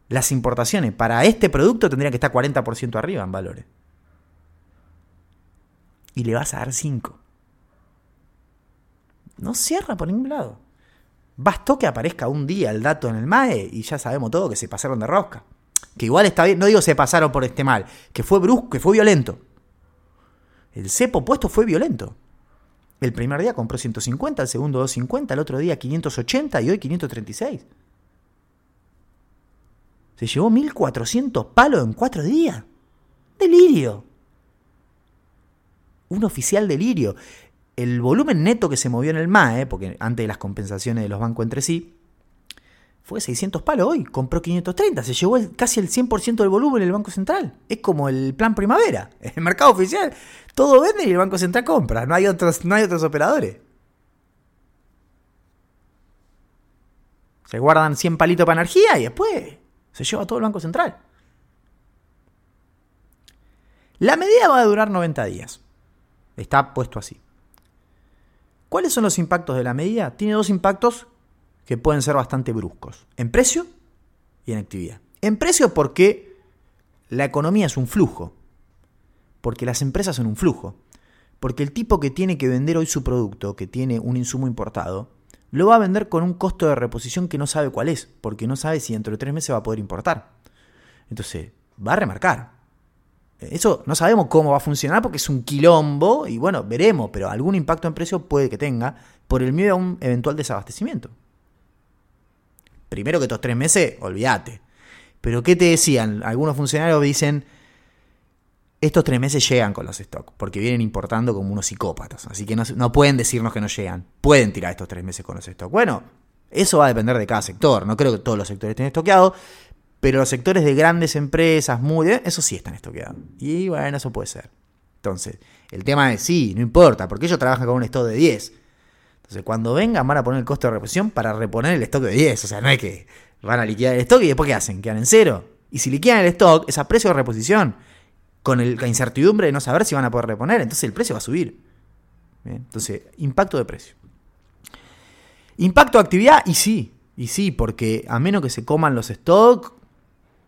las importaciones para este producto tendrían que estar 40% arriba en valores. Y le vas a dar 5. No cierra por ningún lado. Bastó que aparezca un día el dato en el MAE y ya sabemos todo que se pasaron de rosca. Que igual está bien, no digo se pasaron por este mal, que fue brusco, que fue violento. El cepo puesto fue violento. El primer día compró 150, el segundo 250, el otro día 580 y hoy 536. Se llevó 1400 palos en cuatro días. Delirio. Un oficial delirio. El volumen neto que se movió en el MAE, porque antes de las compensaciones de los bancos entre sí, fue 600 palos hoy, compró 530, se llevó casi el 100% del volumen el Banco Central. Es como el plan primavera, el mercado oficial. Todo vende y el Banco Central compra, no hay otros, no hay otros operadores. Se guardan 100 palitos para energía y después se lleva todo el Banco Central. La medida va a durar 90 días. Está puesto así. ¿Cuáles son los impactos de la medida? Tiene dos impactos que pueden ser bastante bruscos. En precio y en actividad. En precio porque la economía es un flujo. Porque las empresas son un flujo. Porque el tipo que tiene que vender hoy su producto, que tiene un insumo importado, lo va a vender con un costo de reposición que no sabe cuál es, porque no sabe si dentro de tres meses va a poder importar. Entonces, va a remarcar. Eso no sabemos cómo va a funcionar porque es un quilombo y bueno, veremos, pero algún impacto en precio puede que tenga por el miedo a un eventual desabastecimiento. Primero que estos tres meses, olvídate. Pero ¿qué te decían? Algunos funcionarios dicen, estos tres meses llegan con los stocks, porque vienen importando como unos psicópatas. Así que no, pueden decirnos que no llegan. Pueden tirar estos tres meses con los stocks. Bueno, eso va a depender de cada sector. No creo que todos los sectores estén estoqueados, pero los sectores de grandes empresas, muy eso sí están estoqueados. Y bueno, eso puede ser. Entonces, el tema es sí, no importa, porque ellos trabajan con un stock de 10. Entonces, cuando vengan, van a poner el costo de reposición para reponer el stock de 10. O sea, no es que van a liquidar el stock y después ¿qué hacen? Quedan en cero. Y si liquidan el stock, es a precio de reposición. Con la incertidumbre de no saber si van a poder reponer. Entonces el precio va a subir. Entonces, impacto de precio. Impacto de actividad, y sí. Y sí, porque a menos que se coman los stocks,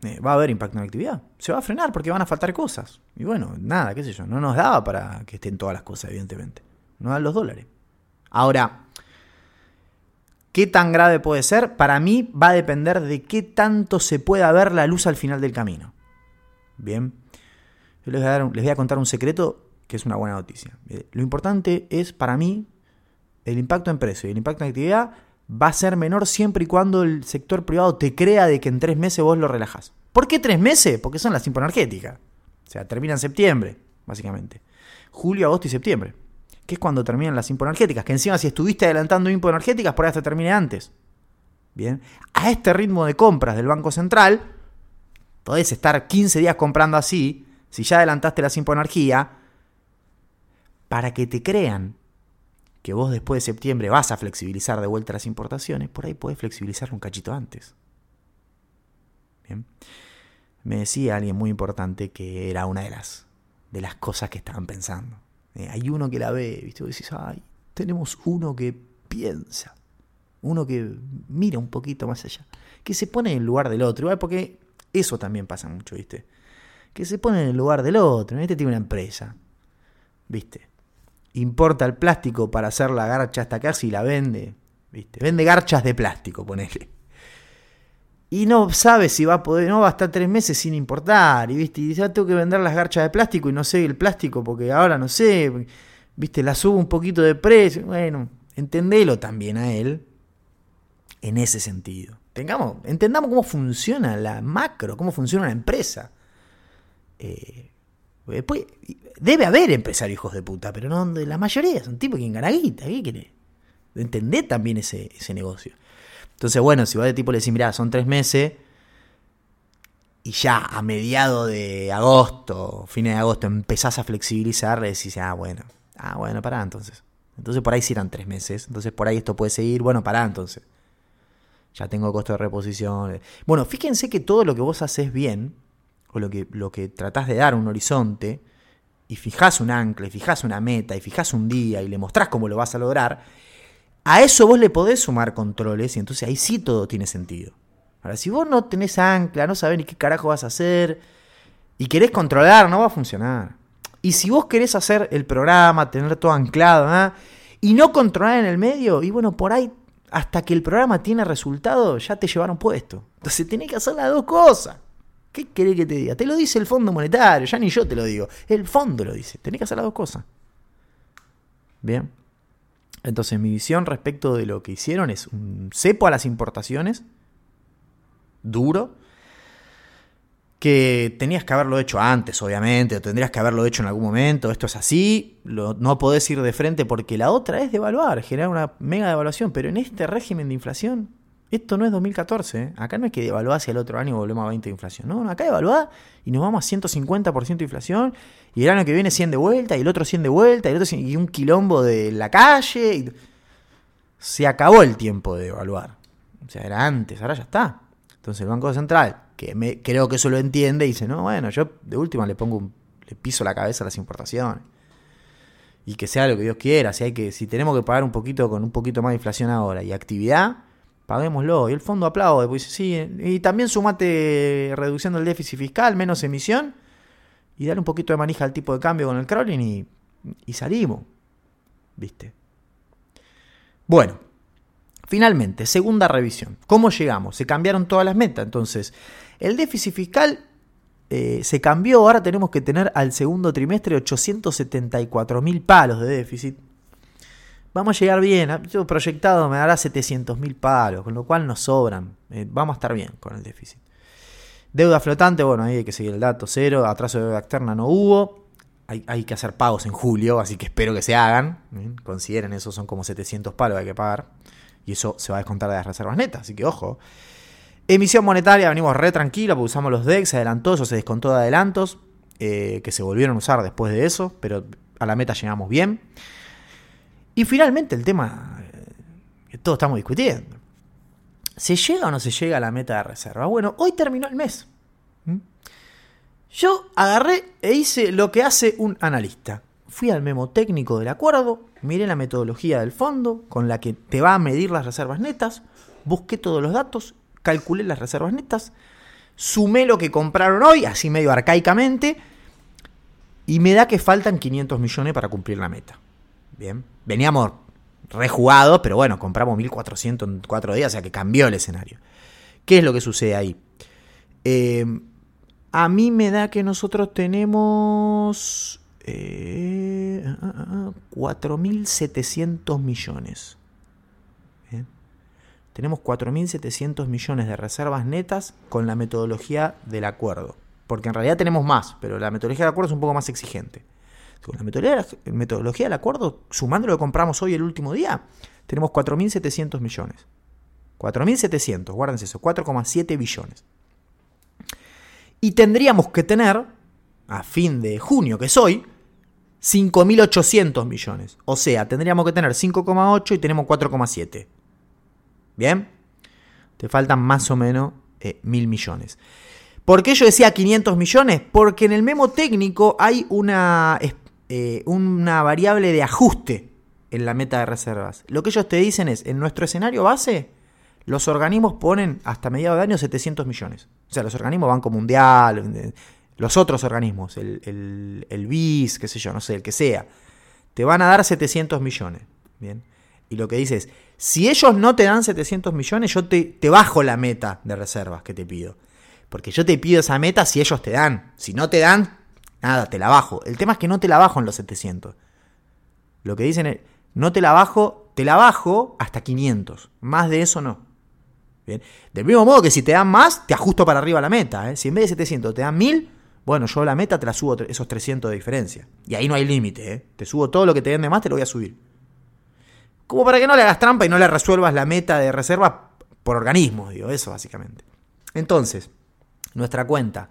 eh, va a haber impacto en la actividad. Se va a frenar porque van a faltar cosas. Y bueno, nada, qué sé yo. No nos daba para que estén todas las cosas, evidentemente. No dan los dólares. Ahora, ¿qué tan grave puede ser? Para mí va a depender de qué tanto se pueda ver la luz al final del camino. Bien, yo les voy a, contar un secreto que es una buena noticia. Eh, lo importante es, para mí, el impacto en precio y el impacto en actividad va a ser menor siempre y cuando el sector privado te crea de que en tres meses vos lo relajas. ¿Por qué tres meses? Porque son las energéticas. O sea, termina en septiembre, básicamente. Julio, agosto y septiembre que es cuando terminan las energéticas, que encima si estuviste adelantando energéticas, por ahí hasta termine antes. Bien, a este ritmo de compras del Banco Central, podés estar 15 días comprando así, si ya adelantaste la energía, para que te crean que vos después de septiembre vas a flexibilizar de vuelta las importaciones, por ahí podés flexibilizar un cachito antes. Bien. Me decía alguien muy importante que era una de las, de las cosas que estaban pensando. Eh, hay uno que la ve, ¿viste? Vos decís, ay, tenemos uno que piensa, uno que mira un poquito más allá, que se pone en el lugar del otro, igual porque eso también pasa mucho, ¿viste? Que se pone en el lugar del otro, este tiene una empresa, ¿viste? Importa el plástico para hacer la garcha hasta casi y la vende, ¿viste? Vende garchas de plástico, ponele. Y no sabe si va a poder, no va a estar tres meses sin importar. Y viste, y ah, tengo que vender las garchas de plástico y no sé el plástico porque ahora no sé, viste, la subo un poquito de precio. Bueno, entendelo también a él en ese sentido. Tengamos, entendamos cómo funciona la macro, cómo funciona la empresa. Eh, debe haber empresarios hijos de puta, pero no la mayoría son tipos que gana guita. ¿Qué quiere? Entender también ese, ese negocio. Entonces, bueno, si vos de tipo le decís, mirá, son tres meses, y ya a mediados de agosto, fines de agosto, empezás a flexibilizar, le decís, ah, bueno, ah, bueno, pará entonces. Entonces por ahí sí eran tres meses, entonces por ahí esto puede seguir, bueno, pará entonces. Ya tengo costo de reposición. Bueno, fíjense que todo lo que vos haces bien, o lo que, lo que tratás de dar un horizonte, y fijás un ancla, y fijás una meta, y fijás un día, y le mostrás cómo lo vas a lograr, a eso vos le podés sumar controles y entonces ahí sí todo tiene sentido. Ahora, si vos no tenés ancla, no sabés ni qué carajo vas a hacer y querés controlar, no va a funcionar. Y si vos querés hacer el programa, tener todo anclado ¿ah? y no controlar en el medio, y bueno, por ahí hasta que el programa tiene resultado, ya te llevaron puesto. Entonces tenés que hacer las dos cosas. ¿Qué querés que te diga? Te lo dice el Fondo Monetario, ya ni yo te lo digo. El fondo lo dice. Tenés que hacer las dos cosas. Bien. Entonces mi visión respecto de lo que hicieron es un cepo a las importaciones, duro, que tenías que haberlo hecho antes, obviamente, o tendrías que haberlo hecho en algún momento, esto es así, no podés ir de frente porque la otra es devaluar, generar una mega devaluación, pero en este régimen de inflación esto no es 2014. ¿eh? Acá no es que devaluar hacia el otro año y volvemos a 20 de inflación. No, acá devaluar y nos vamos a 150% de inflación. Y el año que viene 100 de vuelta y el otro 100 de vuelta y, el otro y un quilombo de la calle. Se acabó el tiempo de devaluar. O sea, era antes, ahora ya está. Entonces el Banco Central, que creo que eso lo entiende, dice, no, bueno, yo de última le pongo le piso la cabeza a las importaciones. Y que sea lo que Dios quiera. Si hay que, si tenemos que pagar un poquito con un poquito más de inflación ahora y actividad, paguémoslo. Y el fondo aplaude, sí, y también sumate reduciendo el déficit fiscal, menos emisión, y dale un poquito de manija al tipo de cambio con el crawling y, y salimos. ¿Viste? Bueno, finalmente, segunda revisión. ¿Cómo llegamos? Se cambiaron todas las metas. Entonces, el déficit fiscal eh, se cambió. Ahora tenemos que tener al segundo trimestre 874 mil palos de déficit vamos a llegar bien. Yo proyectado me dará 700 mil palos, con lo cual nos sobran. Eh, vamos a estar bien con el déficit. Deuda flotante, bueno, ahí hay que seguir el dato, cero. Atraso de deuda externa no hubo. Hay, que hacer pagos en julio, así que espero que se hagan. Consideren eso, son como 700 palos que hay que pagar. Y eso se va a descontar de las reservas netas, así que ojo. Emisión monetaria, venimos re tranquilo porque usamos los DEX, se adelantó, eso se descontó de adelantos, eh, que se volvieron a usar después de eso, pero a la meta llegamos bien. Y finalmente el tema eh, que todos estamos discutiendo. ¿Se llega o no se llega a la meta de reserva? Bueno, hoy terminó el mes. ¿Mm? Yo agarré e hice lo que hace un analista. Fui al memo técnico del acuerdo, miré la metodología del fondo con la que te va a medir las reservas netas, busqué todos los datos, calculé las reservas netas, sumé lo que compraron hoy, así medio arcaicamente, y me da que faltan 500 millones para cumplir la meta. Bien. Veníamos rejugados, pero bueno, compramos 1400 en cuatro días, o sea que cambió el escenario. ¿Qué es lo que sucede ahí? Eh, a mí me da que nosotros tenemos eh, 4.700 millones. Tenemos 4.700 millones de reservas netas con la metodología del acuerdo. Porque en realidad tenemos más, pero la metodología del acuerdo es un poco más exigente. Con la metodología, del acuerdo, sumando lo que compramos hoy el último día, tenemos 4.700 millones. 4.700, guárdense eso, 4,7 billones. Y tendríamos que tener, a fin de junio, que es hoy, 5.800 millones. O sea, tendríamos que tener 5,8 y tenemos 4,7. ¿Bien? Te faltan más o menos eh, mil millones. ¿Por qué yo decía 500 millones? Porque en el memo técnico hay una, eh, una variable de ajuste en la meta de reservas. Lo que ellos te dicen es, en nuestro escenario base, los organismos ponen hasta mediados de año 700 millones. O sea, los organismos Banco Mundial, los otros organismos, el, el, el BIS, qué sé yo, no sé, el que sea, te van a dar 700 millones. Bien. Y lo que dice es, si ellos no te dan 700 millones, yo te, te bajo la meta de reservas que te pido. Porque yo te pido esa meta si ellos te dan. Si no te dan, nada, te la bajo. El tema es que no te la bajo en los 700. Lo que dicen es, no te la bajo, te la bajo hasta 500. Más de eso no. Bien. Del mismo modo que si te dan más, te ajusto para arriba la meta. ¿eh? Si en vez de 700 te dan 1000, bueno, yo la meta te la subo esos 300 de diferencia. Y ahí no hay límite. ¿eh? Te subo todo lo que te den de más, te lo voy a subir. Como para que no le hagas trampa y no le resuelvas la meta de reserva por organismo, digo, eso básicamente. Entonces, nuestra cuenta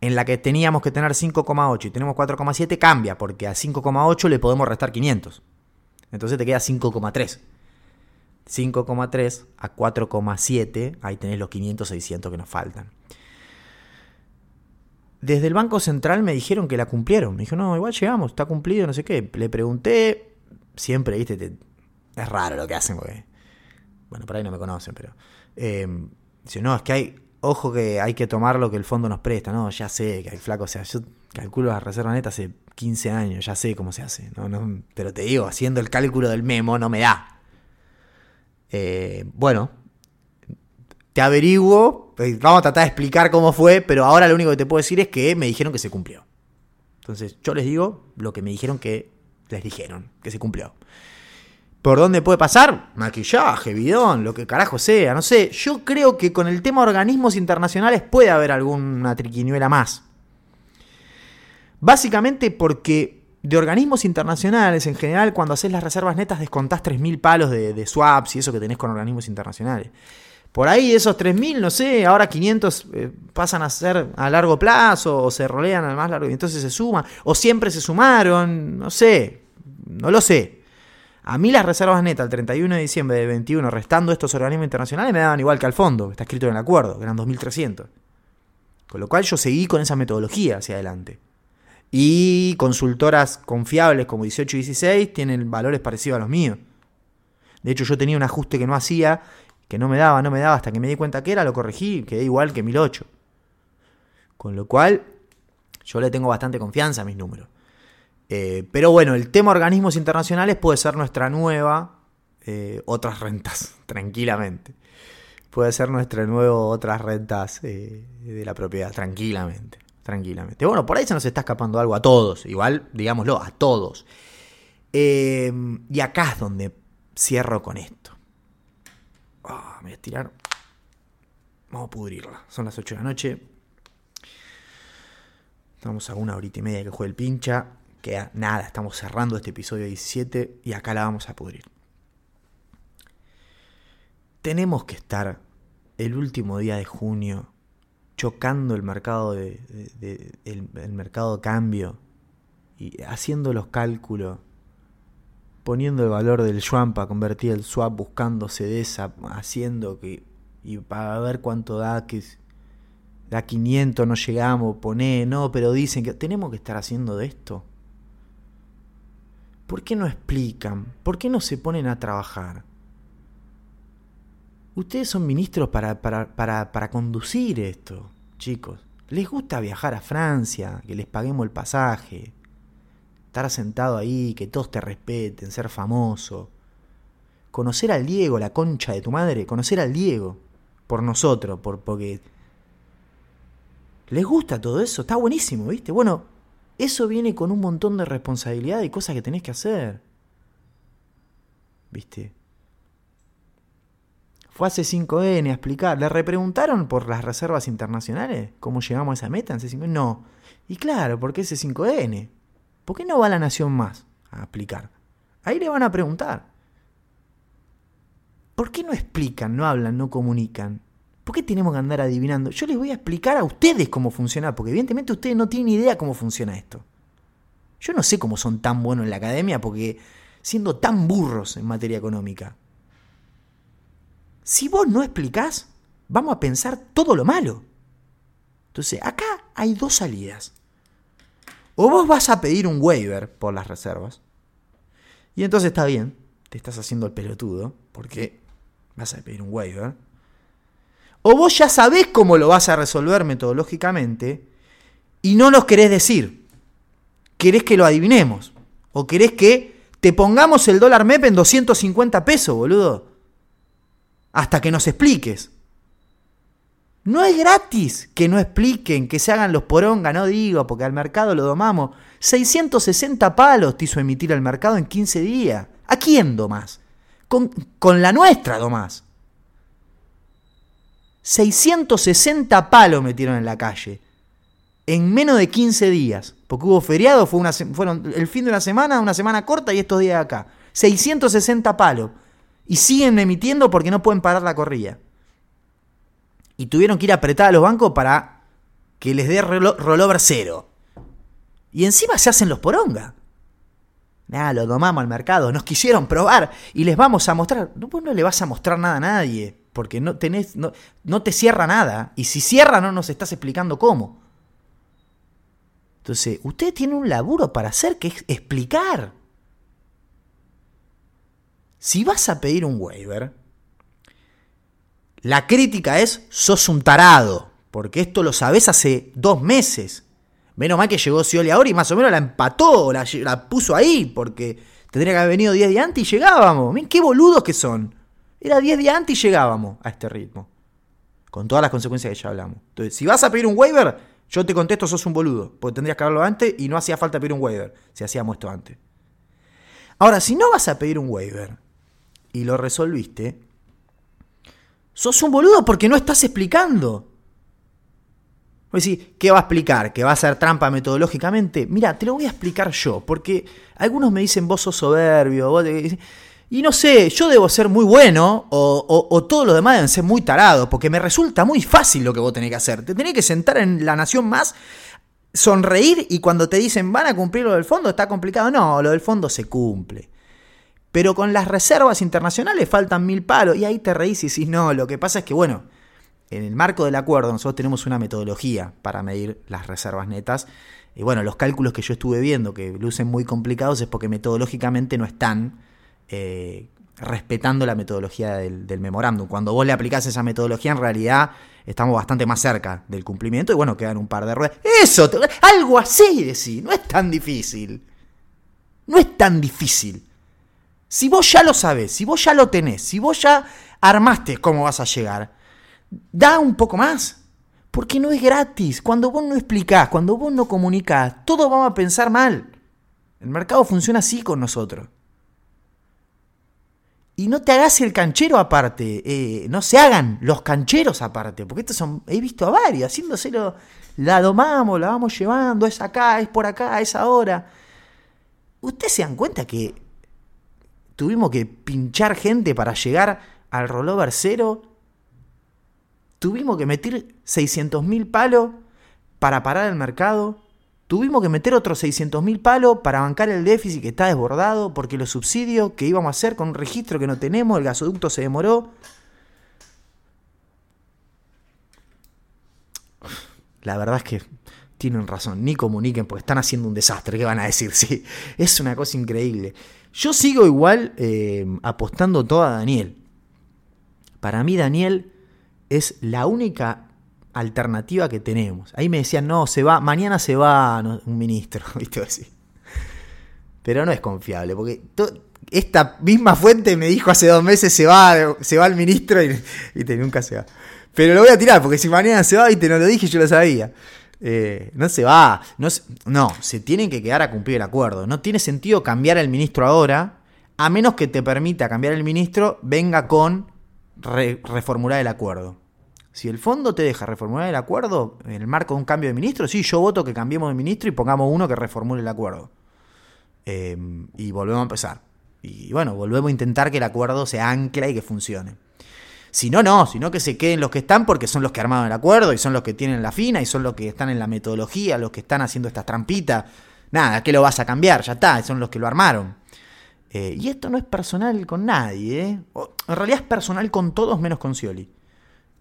en la que teníamos que tener 5,8 y tenemos 4,7 cambia, porque a 5,8 le podemos restar 500. Entonces te queda 5,3. 5,3 a 4,7, ahí tenés los 500, 600 que nos faltan. Desde el Banco Central me dijeron que la cumplieron. Me dijo, no, igual llegamos, está cumplido, no sé qué. Le pregunté, siempre, viste, te, es raro lo que hacen, porque. Bueno, por ahí no me conocen, pero. Eh, no, es que hay. Ojo que hay que tomar lo que el fondo nos presta, ¿no? Ya sé que hay flaco, o sea, yo calculo la reserva neta hace 15 años, ya sé cómo se hace, ¿no? no pero te digo, haciendo el cálculo del memo no me da. Eh, bueno, te averiguo, eh, vamos a tratar de explicar cómo fue, pero ahora lo único que te puedo decir es que me dijeron que se cumplió. Entonces, yo les digo lo que me dijeron que les dijeron, que se cumplió. ¿Por dónde puede pasar? Maquillaje, bidón, lo que carajo sea, no sé. Yo creo que con el tema organismos internacionales puede haber alguna triquiñuela más. Básicamente porque de organismos internacionales, en general, cuando haces las reservas netas, descontás 3.000 palos de, swaps y eso que tenés con organismos internacionales. Por ahí esos 3.000, no sé, ahora 500 eh, pasan a ser a largo plazo o se rolean al más largo y entonces se suman. O siempre se sumaron, no sé, no lo sé. A mí las reservas netas el 31 de diciembre de 21, restando estos organismos internacionales, me daban igual que al fondo, está escrito en el acuerdo, que eran 2.300. Con lo cual yo seguí con esa metodología hacia adelante. Y consultoras confiables como 18 y 16 tienen valores parecidos a los míos. De hecho, yo tenía un ajuste que no hacía, que no me daba, no me daba, hasta que me di cuenta que era, lo corregí, quedé igual que 1008. Con lo cual, yo le tengo bastante confianza a mis números. Eh, pero bueno, el tema organismos internacionales puede ser nuestra nueva eh, otras rentas, tranquilamente. Puede ser nuestra nueva otras rentas eh, de la propiedad, tranquilamente. Tranquilamente. Bueno, por ahí se nos está escapando algo a todos, igual, digámoslo, a todos. y acá es donde cierro con esto. Ah, me voy a estirar. Vamos a pudrirla. Son las 8 de la noche. Estamos a una horita y media que juegue el pincha que nada, estamos cerrando este episodio 17 y acá la vamos a pudrir. Tenemos que estar el último día de junio chocando el mercado de, el, mercado de cambio y haciendo los cálculos poniendo el valor del yuan para convertir el swap buscando CDS haciendo que y para ver cuánto da que da 500 no llegamos pone no pero dicen que tenemos que estar haciendo de esto ¿Por qué no explican? ¿Por qué no se ponen a trabajar? Ustedes son ministros para, para, conducir esto, chicos. Les gusta viajar a Francia, que les paguemos el pasaje, estar sentado ahí, que todos te respeten, ser famoso. Conocer al Diego, la concha de tu madre, conocer al Diego, por nosotros, por, porque... Les gusta todo eso, está buenísimo, ¿viste? Bueno, eso viene con un montón de responsabilidad y cosas que tenés que hacer. ¿Viste? Fue a C5N a explicar. ¿Le repreguntaron por las reservas internacionales? ¿Cómo llegamos a esa meta en C5N? No. Y claro, porque es C5N. ¿Por qué no va la nación más a aplicar? Ahí le van a preguntar. ¿Por qué no explican, no hablan, no comunican? ¿Por qué tenemos que andar adivinando? Yo les voy a explicar a ustedes cómo funciona, porque evidentemente ustedes no tienen idea cómo funciona esto. Yo no sé cómo son tan buenos en la academia, porque siendo tan burros en materia económica. Si vos no explicás, vamos a pensar todo lo malo. Entonces, acá hay dos salidas. O vos vas a pedir un waiver por las reservas. Y entonces está bien, te estás haciendo el pelotudo, porque vas a pedir un waiver. O vos ya sabés cómo lo vas a resolver metodológicamente y no nos querés decir. Querés que lo adivinemos. O querés que te pongamos el dólar MEP en 250 pesos, boludo. Hasta que nos expliques. No es gratis que no expliquen, que se hagan los poronga, no digo, porque al mercado lo domamos. 660 palos te hizo emitir el mercado en 15 días. ¿A quién domás? Con, con la nuestra domás. 660 palos metieron en la calle. En menos de 15 días. Porque hubo feriado, fue una, fueron el fin de una semana, una semana corta y estos días acá. 660 palos. Y siguen emitiendo porque no pueden parar la corrida. Y tuvieron que ir apretar a los bancos para que les dé rollover cero. Y encima se hacen los poronga. Nada, lo domamos al mercado. Nos quisieron probar y les vamos a mostrar. Vos no le vas a mostrar nada a nadie porque no, no, no te cierra nada. Y si cierra, no nos estás explicando cómo. Entonces, usted tiene un laburo para hacer que es explicar. Si vas a pedir un waiver, la crítica es, sos un tarado, porque esto lo sabés hace dos meses. Menos mal que llegó Scioli ahora y más o menos la empató, la, la puso ahí, porque tendría que haber venido 10 días antes y llegábamos. Miren qué boludos que son. Era 10 días antes y llegábamos a este ritmo. Con todas las consecuencias que ya hablamos. Entonces, si vas a pedir un waiver, yo te contesto, sos un boludo. Porque tendrías que haberlo antes y no hacía falta pedir un waiver. Si hacíamos esto antes. Ahora, si no vas a pedir un waiver y lo resolviste, sos un boludo porque no estás explicando. Voy a decir, ¿qué va a explicar? ¿Que va a ser trampa metodológicamente? Mira, te lo voy a explicar yo, porque algunos me dicen vos sos soberbio, vos y no sé, yo debo ser muy bueno o, todos los demás deben ser muy tarados, porque me resulta muy fácil lo que vos tenés que hacer. Te tenés que sentar en la nación más, sonreír y cuando te dicen van a cumplir lo del fondo, está complicado. No, lo del fondo se cumple. Pero con las reservas internacionales faltan mil palos y ahí te reís y decís, no, lo que pasa es que, bueno, en el marco del acuerdo nosotros tenemos una metodología para medir las reservas netas. Y bueno, los cálculos que yo estuve viendo, que lucen muy complicados, es porque metodológicamente no están eh, respetando la metodología del, memorándum. Cuando vos le aplicás esa metodología, en realidad estamos bastante más cerca del cumplimiento y bueno, quedan un par de ruedas. Eso, algo así, decir, no es tan difícil. No es tan difícil. Si vos ya lo sabés, si vos ya lo tenés, si vos ya armaste cómo vas a llegar, da un poco más. Porque no es gratis. Cuando vos no explicás, cuando vos no comunicás, todos vamos a pensar mal. El mercado funciona así con nosotros. Y no te hagas el canchero aparte. Eh, no se hagan los cancheros aparte. Porque estos son. He visto a varios haciéndoselo. La domamos, la vamos llevando. Es acá, es por acá, es ahora. ¿Ustedes se dan cuenta que tuvimos que pinchar gente para llegar al rollover cero? Tuvimos que meter 600 mil palos para parar el mercado. Tuvimos que meter otros 600 mil palos para bancar el déficit que está desbordado, porque los subsidios que íbamos a hacer con un registro que no tenemos, el gasoducto se demoró. La verdad es que tienen razón, ni comuniquen porque están haciendo un desastre, ¿qué van a decir? Sí, es una cosa increíble. Yo sigo igual eh, apostando todo a Daniel. Para mí Daniel es la única alternativa que tenemos. Ahí me decían, no, se va, mañana se va un ministro. Así. Pero no es confiable, porque esta misma fuente me dijo hace dos meses se va, se va el ministro y, nunca se va. Pero lo voy a tirar, porque si mañana se va, te no lo dije, yo lo sabía. Eh, no se va, no, no, se tienen que quedar a cumplir el acuerdo. No tiene sentido cambiar el ministro ahora, a menos que te permita cambiar el ministro, venga con reformular el acuerdo. Si el fondo te deja reformular el acuerdo en el marco de un cambio de ministro, sí, yo voto que cambiemos de ministro y pongamos uno que reformule el acuerdo. Eh, y volvemos a empezar. Y bueno, volvemos a intentar que el acuerdo se ancla y que funcione. Si no, no, sino que se queden los que están porque son los que armaron el acuerdo y son los que tienen la fina y son los que están en la metodología, los que están haciendo estas trampitas. Nada, ¿qué lo vas a cambiar? Ya está, son los que lo armaron. Eh, y esto no es personal con nadie, ¿eh? en realidad es personal con todos menos con Scioli.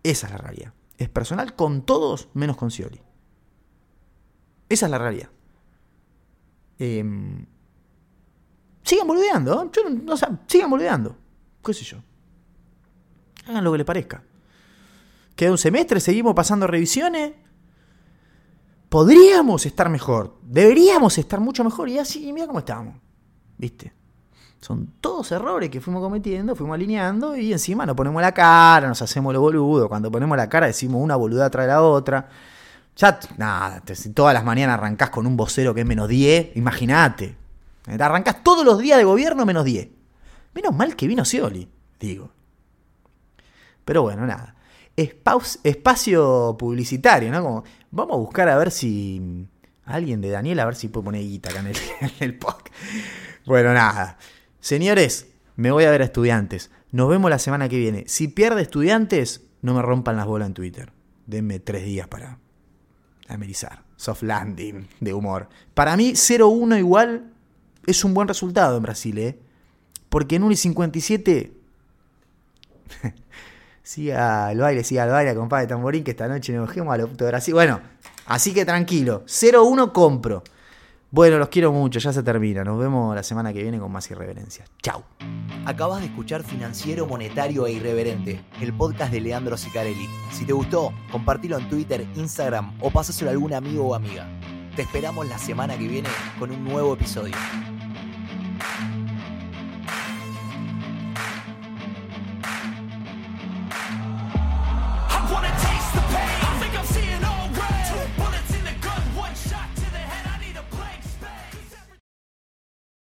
Esa es la realidad. Es personal con todos menos con Scioli. Esa es la realidad. Eh, sigan boludeando, ¿eh? Yo sigan boludeando. ¿Qué sé yo? Hagan lo que les parezca. Queda un semestre, seguimos pasando revisiones. Podríamos estar mejor. Deberíamos estar mucho mejor. Y así, mira cómo estamos. ¿Viste? Son todos errores que fuimos cometiendo, fuimos alineando y encima nos ponemos la cara, nos hacemos lo boludo. Cuando ponemos la cara decimos una boluda tras la otra. Ya, nada, si todas las mañanas arrancás con un vocero que es menos 10, imagínate. Arrancás todos los días de gobierno menos 10. Menos mal que vino Scioli, digo. Pero bueno, nada. espacio publicitario, ¿no? Como, vamos a buscar a ver si. Alguien de Daniel, a ver si puede poner guita acá en el, en el podcast. Bueno, nada. Señores, me voy a ver a estudiantes. Nos vemos la semana que viene. Si pierde estudiantes, no me rompan las bolas en Twitter. Denme tres días para amerizar. Soft landing de humor. Para mí, 0-1 igual es un buen resultado en Brasil, ¿eh? Porque en 1 y 57. siga el baile, siga el baile, compadre Tamborín, que esta noche nos cogemos a lo de Brasil. Bueno, así que tranquilo. 0-1 compro. Bueno, los quiero mucho, ya se termina. Nos vemos la semana que viene con más irreverencias. Chau. Acabas de escuchar Financiero, Monetario e Irreverente, el podcast de Leandro Sicarelli. Si te gustó, compartilo en Twitter, Instagram o pasáselo a algún amigo o amiga. Te esperamos la semana que viene con un nuevo episodio.